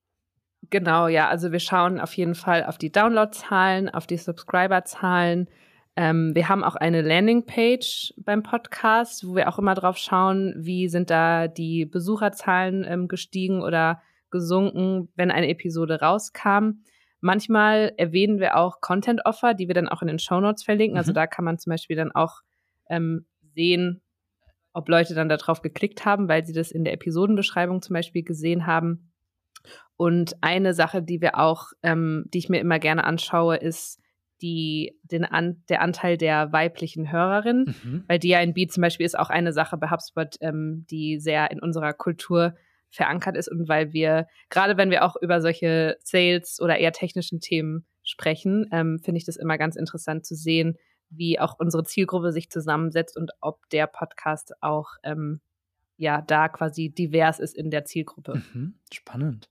Genau, ja. Also wir schauen auf jeden Fall auf die Downloadzahlen, auf die Subscriberzahlen. Ähm, wir haben auch eine Landingpage beim Podcast, wo wir auch immer drauf schauen, wie sind da die Besucherzahlen ähm, gestiegen oder gesunken, wenn eine Episode rauskam. Manchmal erwähnen wir auch Content-Offer, die wir dann auch in den Show Notes verlinken. Also mhm. Also da kann man zum Beispiel dann auch ähm, sehen, ob Leute dann darauf geklickt haben, weil sie das in der Episodenbeschreibung zum Beispiel gesehen haben. Und eine Sache, die wir auch, ähm, die ich mir immer gerne anschaue, ist die, den An, der Anteil der weiblichen Hörerin, mhm. weil DINB zum Beispiel ist auch eine Sache bei HubSpot, ähm, die sehr in unserer Kultur verankert ist und weil wir, gerade wenn wir auch über solche Sales oder eher technischen Themen sprechen, ähm, finde ich das immer ganz interessant zu sehen, wie auch unsere Zielgruppe sich zusammensetzt und ob der Podcast auch ähm, ja da quasi divers ist in der Zielgruppe.
Mhm, spannend.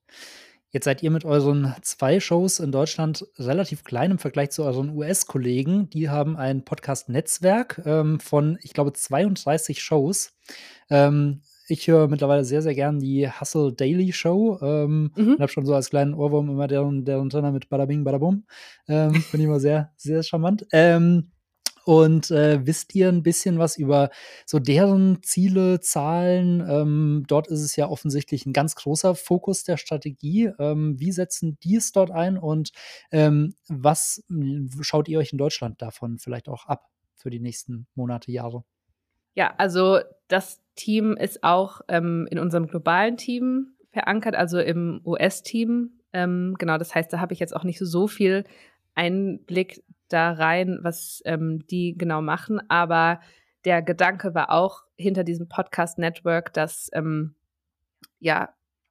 Jetzt seid ihr mit euren zwei Shows in Deutschland relativ klein im Vergleich zu euren US-Kollegen. Die haben ein Podcast-Netzwerk ähm, von, ich glaube, 32 Shows. Ähm, ich höre mittlerweile sehr, sehr gern die Hustle Daily Show. Ähm, mhm. Und habe schon so als kleinen Ohrwurm immer deren, deren Trainer mit Badabing, Badabum. Ähm, Finde ich immer sehr, sehr charmant. Ähm, und äh, wisst ihr ein bisschen was über so deren Ziele, Zahlen? Ähm, dort ist es ja offensichtlich ein ganz großer Fokus der Strategie. Ähm, wie setzen die es dort ein und ähm, was schaut ihr euch in Deutschland davon vielleicht auch ab für die nächsten Monate, Jahre?
Ja, also das Team ist auch ähm, in unserem globalen Team verankert, also im US-Team. Ähm, genau, das heißt, da habe ich jetzt auch nicht so viel Einblick da rein, was ähm, die genau machen. Aber der Gedanke war auch hinter diesem Podcast-Network, dass ähm, ja,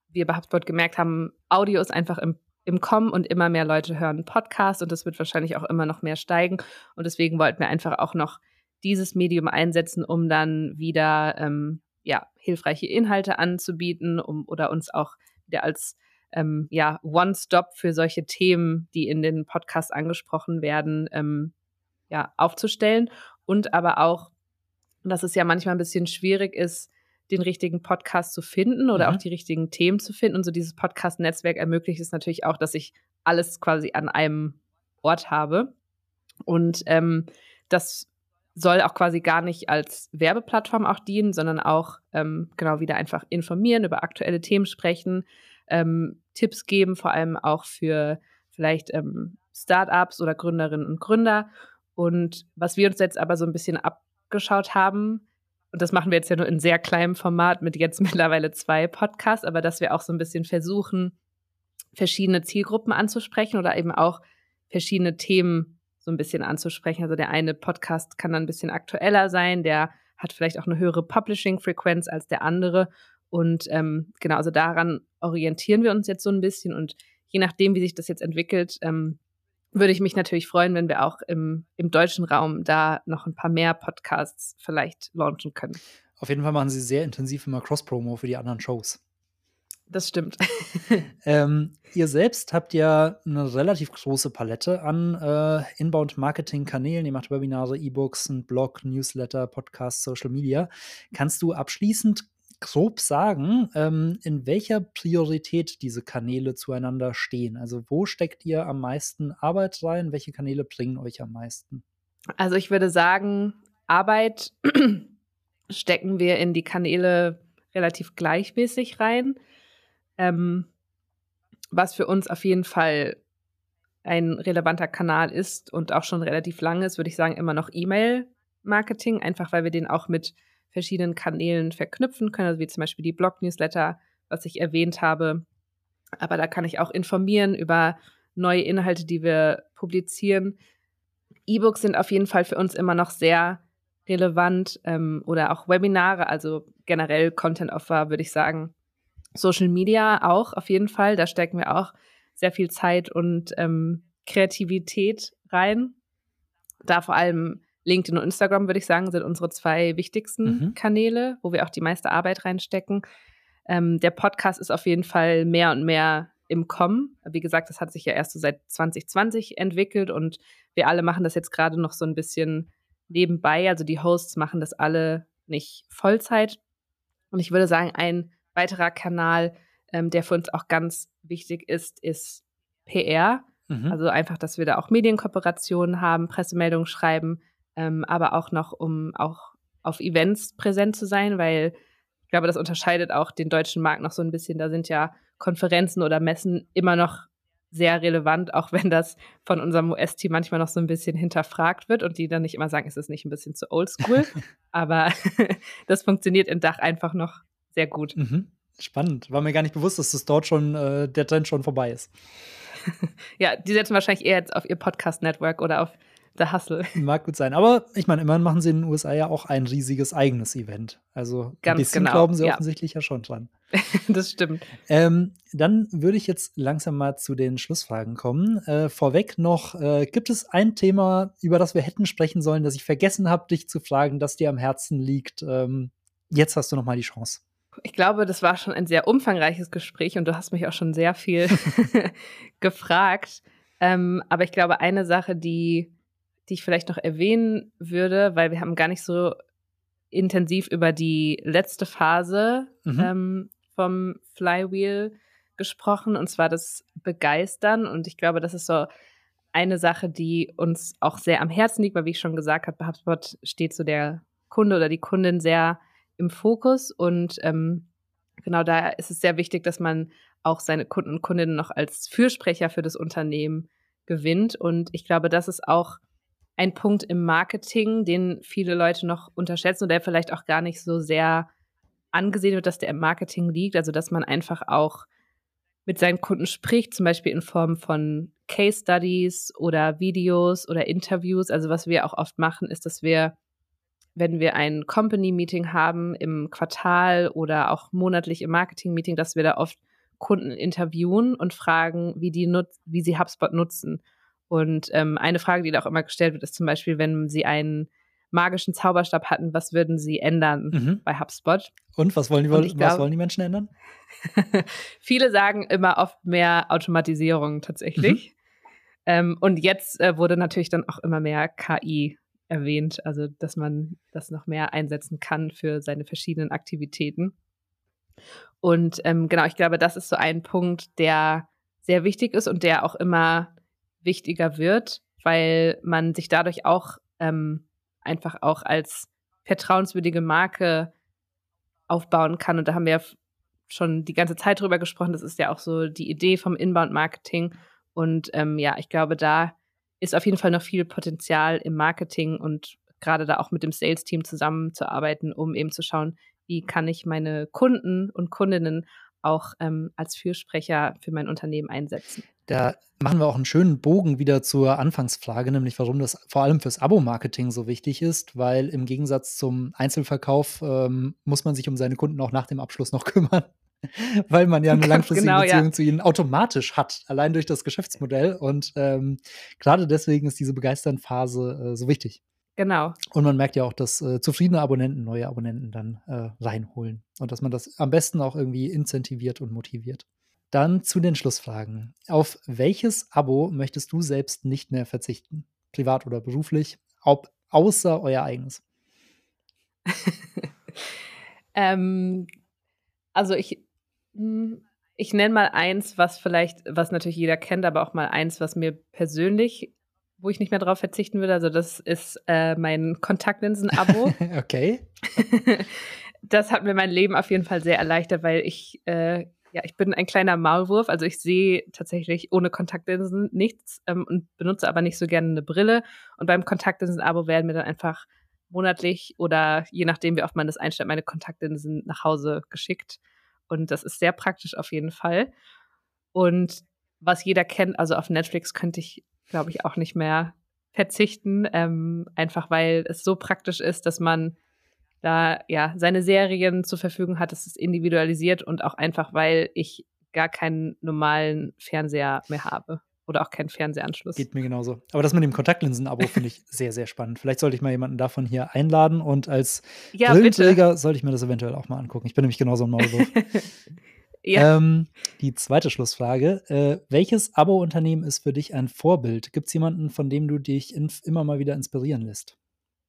wir bei HubSpot gemerkt haben, Audio ist einfach im, im Kommen und immer mehr Leute hören Podcast und das wird wahrscheinlich auch immer noch mehr steigen. Und deswegen wollten wir einfach auch noch dieses Medium einsetzen, um dann wieder ähm, ja, hilfreiche Inhalte anzubieten, um oder uns auch wieder als ähm, ja, One-Stop für solche Themen, die in den Podcasts angesprochen werden, ähm, ja, aufzustellen. Und aber auch, dass es ja manchmal ein bisschen schwierig ist, den richtigen Podcast zu finden oder mhm. auch die richtigen Themen zu finden. Und so dieses Podcast-Netzwerk ermöglicht es natürlich auch, dass ich alles quasi an einem Ort habe. Und ähm, das soll auch quasi gar nicht als Werbeplattform auch dienen, sondern auch ähm, genau wieder einfach informieren, über aktuelle Themen sprechen, ähm, Tipps geben, vor allem auch für vielleicht ähm, Startups oder Gründerinnen und Gründer. Und was wir uns jetzt aber so ein bisschen abgeschaut haben, und das machen wir jetzt ja nur in sehr kleinem Format mit jetzt mittlerweile zwei Podcasts, aber dass wir auch so ein bisschen versuchen, verschiedene Zielgruppen anzusprechen oder eben auch verschiedene Themen so ein bisschen anzusprechen. Also der eine Podcast kann dann ein bisschen aktueller sein, der hat vielleicht auch eine höhere Publishing-Frequenz als der andere. Und ähm, genau, also daran orientieren wir uns jetzt so ein bisschen. Und je nachdem, wie sich das jetzt entwickelt, ähm, würde ich mich natürlich freuen, wenn wir auch im, im deutschen Raum da noch ein paar mehr Podcasts vielleicht launchen können.
Auf jeden Fall machen Sie sehr intensiv immer Cross-Promo für die anderen Shows.
Das stimmt.
ähm, ihr selbst habt ja eine relativ große Palette an äh, Inbound-Marketing-Kanälen. Ihr macht Webinare, E-Books, einen Blog, Newsletter, Podcast, Social Media. Kannst du abschließend grob sagen, ähm, in welcher Priorität diese Kanäle zueinander stehen? Also wo steckt ihr am meisten Arbeit rein? Welche Kanäle bringen euch am meisten?
Also ich würde sagen, Arbeit stecken wir in die Kanäle relativ gleichmäßig rein. Ähm, was für uns auf jeden Fall ein relevanter Kanal ist und auch schon relativ lange ist, würde ich sagen, immer noch E-Mail-Marketing, einfach weil wir den auch mit verschiedenen Kanälen verknüpfen können, also wie zum Beispiel die Blog-Newsletter, was ich erwähnt habe. Aber da kann ich auch informieren über neue Inhalte, die wir publizieren. E-Books sind auf jeden Fall für uns immer noch sehr relevant ähm, oder auch Webinare, also generell Content-Offer, würde ich sagen. Social Media auch auf jeden Fall. Da stecken wir auch sehr viel Zeit und ähm, Kreativität rein. Da vor allem LinkedIn und Instagram, würde ich sagen, sind unsere zwei wichtigsten mhm. Kanäle, wo wir auch die meiste Arbeit reinstecken. Ähm, der Podcast ist auf jeden Fall mehr und mehr im Kommen. Wie gesagt, das hat sich ja erst so seit 2020 entwickelt und wir alle machen das jetzt gerade noch so ein bisschen nebenbei. Also die Hosts machen das alle nicht Vollzeit. Und ich würde sagen, ein weiterer Kanal, ähm, der für uns auch ganz wichtig ist, ist PR. Mhm. Also einfach, dass wir da auch Medienkooperationen haben, Pressemeldungen schreiben, ähm, aber auch noch, um auch auf Events präsent zu sein, weil ich glaube, das unterscheidet auch den deutschen Markt noch so ein bisschen. Da sind ja Konferenzen oder Messen immer noch sehr relevant, auch wenn das von unserem US-Team manchmal noch so ein bisschen hinterfragt wird und die dann nicht immer sagen, ist es nicht ein bisschen zu oldschool. Aber das funktioniert in Dach einfach noch sehr gut.
Mhm. Spannend. War mir gar nicht bewusst, dass das dort schon, äh, der Trend schon vorbei ist.
ja, die setzen wahrscheinlich eher jetzt auf ihr Podcast-Network oder auf The Hustle.
Mag gut sein. Aber ich meine, immerhin machen sie in den USA ja auch ein riesiges eigenes Event. Also
Ganz
ein bisschen
genau,
glauben sie
ja.
offensichtlich ja schon dran.
das stimmt.
Ähm, dann würde ich jetzt langsam mal zu den Schlussfragen kommen. Äh, vorweg noch, äh, gibt es ein Thema, über das wir hätten sprechen sollen, das ich vergessen habe, dich zu fragen, das dir am Herzen liegt? Ähm, jetzt hast du noch mal die Chance.
Ich glaube, das war schon ein sehr umfangreiches Gespräch und du hast mich auch schon sehr viel gefragt. Ähm, aber ich glaube, eine Sache, die die ich vielleicht noch erwähnen würde, weil wir haben gar nicht so intensiv über die letzte Phase mhm. ähm, vom Flywheel gesprochen, und zwar das Begeistern. Und ich glaube, das ist so eine Sache, die uns auch sehr am Herzen liegt, weil, wie ich schon gesagt habe, bei HubSpot steht so der Kunde oder die Kundin sehr im Fokus. Und ähm, genau da ist es sehr wichtig, dass man auch seine Kunden und Kundinnen noch als Fürsprecher für das Unternehmen gewinnt. Und ich glaube, das ist auch ein Punkt im Marketing, den viele Leute noch unterschätzen und der vielleicht auch gar nicht so sehr angesehen wird, dass der im Marketing liegt. Also, dass man einfach auch mit seinen Kunden spricht, zum Beispiel in Form von Case Studies oder Videos oder Interviews. Also, was wir auch oft machen, ist, dass wir, wenn wir ein Company-Meeting haben im Quartal oder auch monatlich im Marketing-Meeting, dass wir da oft Kunden interviewen und fragen, wie, die nutz wie sie HubSpot nutzen. Und ähm, eine Frage, die da auch immer gestellt wird, ist zum Beispiel, wenn Sie einen magischen Zauberstab hatten, was würden Sie ändern mhm. bei HubSpot?
Und was wollen die, was glaub, wollen die Menschen ändern?
viele sagen immer oft mehr Automatisierung tatsächlich. Mhm. Ähm, und jetzt äh, wurde natürlich dann auch immer mehr KI erwähnt, also dass man das noch mehr einsetzen kann für seine verschiedenen Aktivitäten. Und ähm, genau, ich glaube, das ist so ein Punkt, der sehr wichtig ist und der auch immer wichtiger wird, weil man sich dadurch auch ähm, einfach auch als vertrauenswürdige Marke aufbauen kann. Und da haben wir ja schon die ganze Zeit drüber gesprochen. Das ist ja auch so die Idee vom Inbound-Marketing. Und ähm, ja, ich glaube, da ist auf jeden Fall noch viel Potenzial im Marketing und gerade da auch mit dem Sales-Team zusammenzuarbeiten, um eben zu schauen, wie kann ich meine Kunden und Kundinnen auch ähm, als Fürsprecher für mein Unternehmen einsetzen.
Da machen wir auch einen schönen Bogen wieder zur Anfangsfrage, nämlich warum das vor allem fürs Abo-Marketing so wichtig ist, weil im Gegensatz zum Einzelverkauf ähm, muss man sich um seine Kunden auch nach dem Abschluss noch kümmern. weil man ja eine langfristige genau, Beziehung ja. zu ihnen automatisch hat, allein durch das Geschäftsmodell. Und ähm, gerade deswegen ist diese Begeistern-Phase äh, so wichtig.
Genau.
Und man merkt ja auch, dass äh, zufriedene Abonnenten neue Abonnenten dann äh, reinholen und dass man das am besten auch irgendwie incentiviert und motiviert. Dann zu den Schlussfragen. Auf welches Abo möchtest du selbst nicht mehr verzichten? Privat oder beruflich? Ob, außer euer eigenes?
ähm, also ich, hm, ich nenne mal eins, was vielleicht, was natürlich jeder kennt, aber auch mal eins, was mir persönlich, wo ich nicht mehr drauf verzichten würde. Also das ist äh, mein Kontaktlinsen-Abo.
okay.
das hat mir mein Leben auf jeden Fall sehr erleichtert, weil ich äh, ja, ich bin ein kleiner Maulwurf, also ich sehe tatsächlich ohne Kontaktlinsen nichts ähm, und benutze aber nicht so gerne eine Brille. Und beim Kontaktlinsen-Abo werden mir dann einfach monatlich oder je nachdem, wie oft man das einstellt, meine Kontaktlinsen nach Hause geschickt. Und das ist sehr praktisch auf jeden Fall. Und was jeder kennt, also auf Netflix könnte ich, glaube ich, auch nicht mehr verzichten, ähm, einfach weil es so praktisch ist, dass man da ja seine Serien zur Verfügung hat. Es ist individualisiert und auch einfach, weil ich gar keinen normalen Fernseher mehr habe. oder auch keinen Fernsehanschluss.
Geht mir genauso. Aber das mit dem Kontaktlinsen-Abo finde ich sehr, sehr spannend. Vielleicht sollte ich mal jemanden davon hier einladen und als ja, Brillenträger sollte ich mir das eventuell auch mal angucken. Ich bin nämlich genauso ein Maulwurf. ja. ähm, die zweite Schlussfrage. Äh, welches Abo-Unternehmen ist für dich ein Vorbild? Gibt es jemanden, von dem du dich immer mal wieder inspirieren lässt?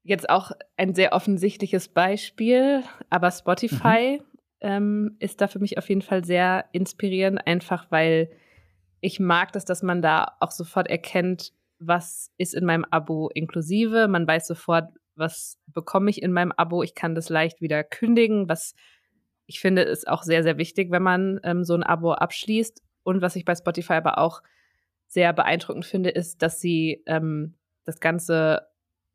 Jetzt auch ein sehr offensichtliches Beispiel, aber Spotify mhm. ähm, ist da für mich auf jeden Fall sehr inspirierend, einfach weil ich mag das, dass man da auch sofort erkennt, was ist in meinem Abo inklusive. Man weiß sofort, was bekomme ich in meinem Abo. Ich kann das leicht wieder kündigen, was ich finde, ist auch sehr, sehr wichtig, wenn man ähm, so ein Abo abschließt. Und was ich bei Spotify aber auch sehr beeindruckend finde, ist, dass sie ähm, das ganze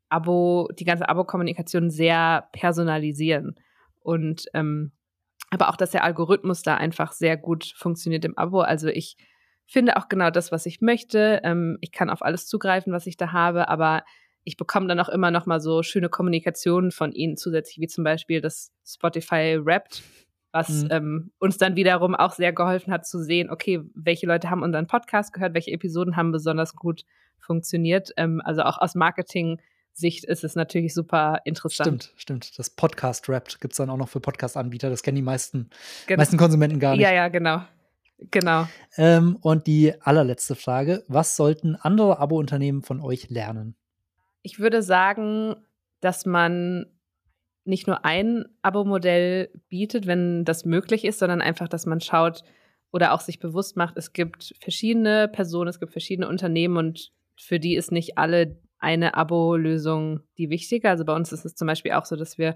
Abo, die ganze Abo-Kommunikation sehr personalisieren. Und ähm, aber auch, dass der Algorithmus da einfach sehr gut funktioniert im Abo. Also ich finde auch genau das, was ich möchte. Ähm, ich kann auf alles zugreifen, was ich da habe, aber ich bekomme dann auch immer noch mal so schöne Kommunikationen von ihnen zusätzlich, wie zum Beispiel das Spotify Wrapped, was mhm. ähm, uns dann wiederum auch sehr geholfen hat zu sehen, okay, welche Leute haben unseren Podcast gehört, welche Episoden haben besonders gut funktioniert. Ähm, also auch aus Marketing-Sicht ist es natürlich super interessant.
Stimmt, stimmt. Das Podcast Wrapped gibt es dann auch noch für Podcast-Anbieter. Das kennen die meisten, genau. meisten Konsumenten gar nicht.
Ja, ja, genau. Genau.
Ähm, und die allerletzte Frage: Was sollten andere Abo-Unternehmen von euch lernen?
Ich würde sagen, dass man nicht nur ein Abo-Modell bietet, wenn das möglich ist, sondern einfach, dass man schaut oder auch sich bewusst macht, es gibt verschiedene Personen, es gibt verschiedene Unternehmen und für die ist nicht alle eine Abo-Lösung die wichtige. Also bei uns ist es zum Beispiel auch so, dass wir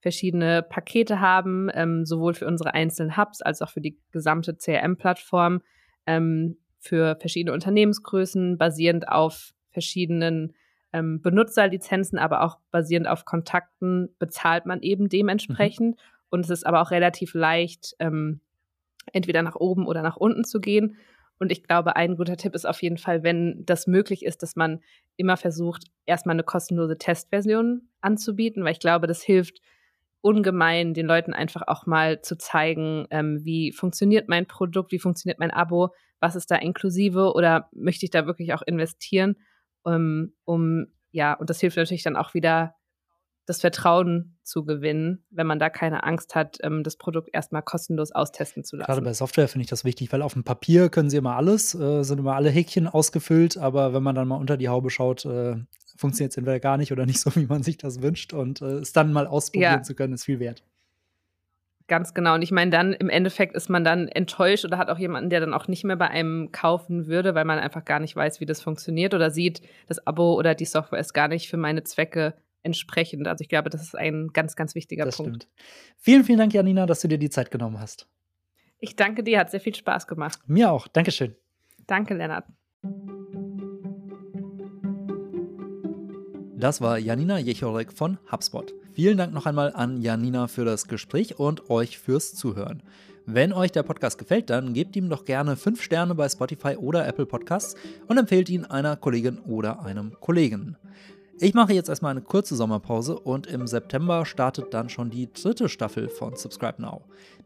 verschiedene Pakete haben, ähm, sowohl für unsere einzelnen Hubs als auch für die gesamte CRM-Plattform, ähm, für verschiedene Unternehmensgrößen, basierend auf verschiedenen ähm, Benutzerlizenzen, aber auch basierend auf Kontakten, bezahlt man eben dementsprechend. Mhm. Und es ist aber auch relativ leicht, ähm, entweder nach oben oder nach unten zu gehen. Und ich glaube, ein guter Tipp ist auf jeden Fall, wenn das möglich ist, dass man immer versucht, erstmal eine kostenlose Testversion anzubieten, weil ich glaube, das hilft ungemein, den Leuten einfach auch mal zu zeigen, ähm, wie funktioniert mein Produkt, wie funktioniert mein Abo, was ist da inklusive oder möchte ich da wirklich auch investieren, ähm, um, ja, und das hilft natürlich dann auch wieder, das Vertrauen zu gewinnen, wenn man da keine Angst hat, ähm, das Produkt erstmal kostenlos austesten zu lassen.
Gerade bei Software finde ich das wichtig, weil auf dem Papier können sie immer alles, äh, sind immer alle Häkchen ausgefüllt, aber wenn man dann mal unter die Haube schaut, äh, funktioniert es entweder gar nicht oder nicht so, wie man sich das wünscht. Und äh, es dann mal ausprobieren ja. zu können, ist viel wert.
Ganz genau. Und ich meine, dann im Endeffekt ist man dann enttäuscht oder hat auch jemanden, der dann auch nicht mehr bei einem kaufen würde, weil man einfach gar nicht weiß, wie das funktioniert oder sieht, das Abo oder die Software ist gar nicht für meine Zwecke entsprechend. Also ich glaube, das ist ein ganz, ganz wichtiger das Punkt. Stimmt.
Vielen, vielen Dank, Janina, dass du dir die Zeit genommen hast.
Ich danke dir, hat sehr viel Spaß gemacht.
Mir auch. Dankeschön.
Danke, Lennart.
Das war Janina Jechorek von HubSpot. Vielen Dank noch einmal an Janina für das Gespräch und euch fürs Zuhören. Wenn euch der Podcast gefällt, dann gebt ihm doch gerne 5 Sterne bei Spotify oder Apple Podcasts und empfehlt ihn einer Kollegin oder einem Kollegen. Ich mache jetzt erstmal eine kurze Sommerpause und im September startet dann schon die dritte Staffel von Subscribe Now.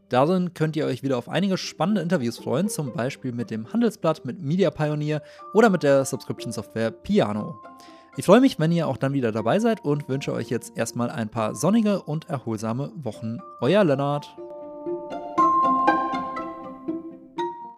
Darin könnt ihr euch wieder auf einige spannende Interviews freuen, zum Beispiel mit dem Handelsblatt, mit Media Pioneer oder mit der Subscription Software Piano. Ich freue mich, wenn ihr auch dann wieder dabei seid und wünsche euch jetzt erstmal ein paar sonnige und erholsame Wochen. Euer Lennart.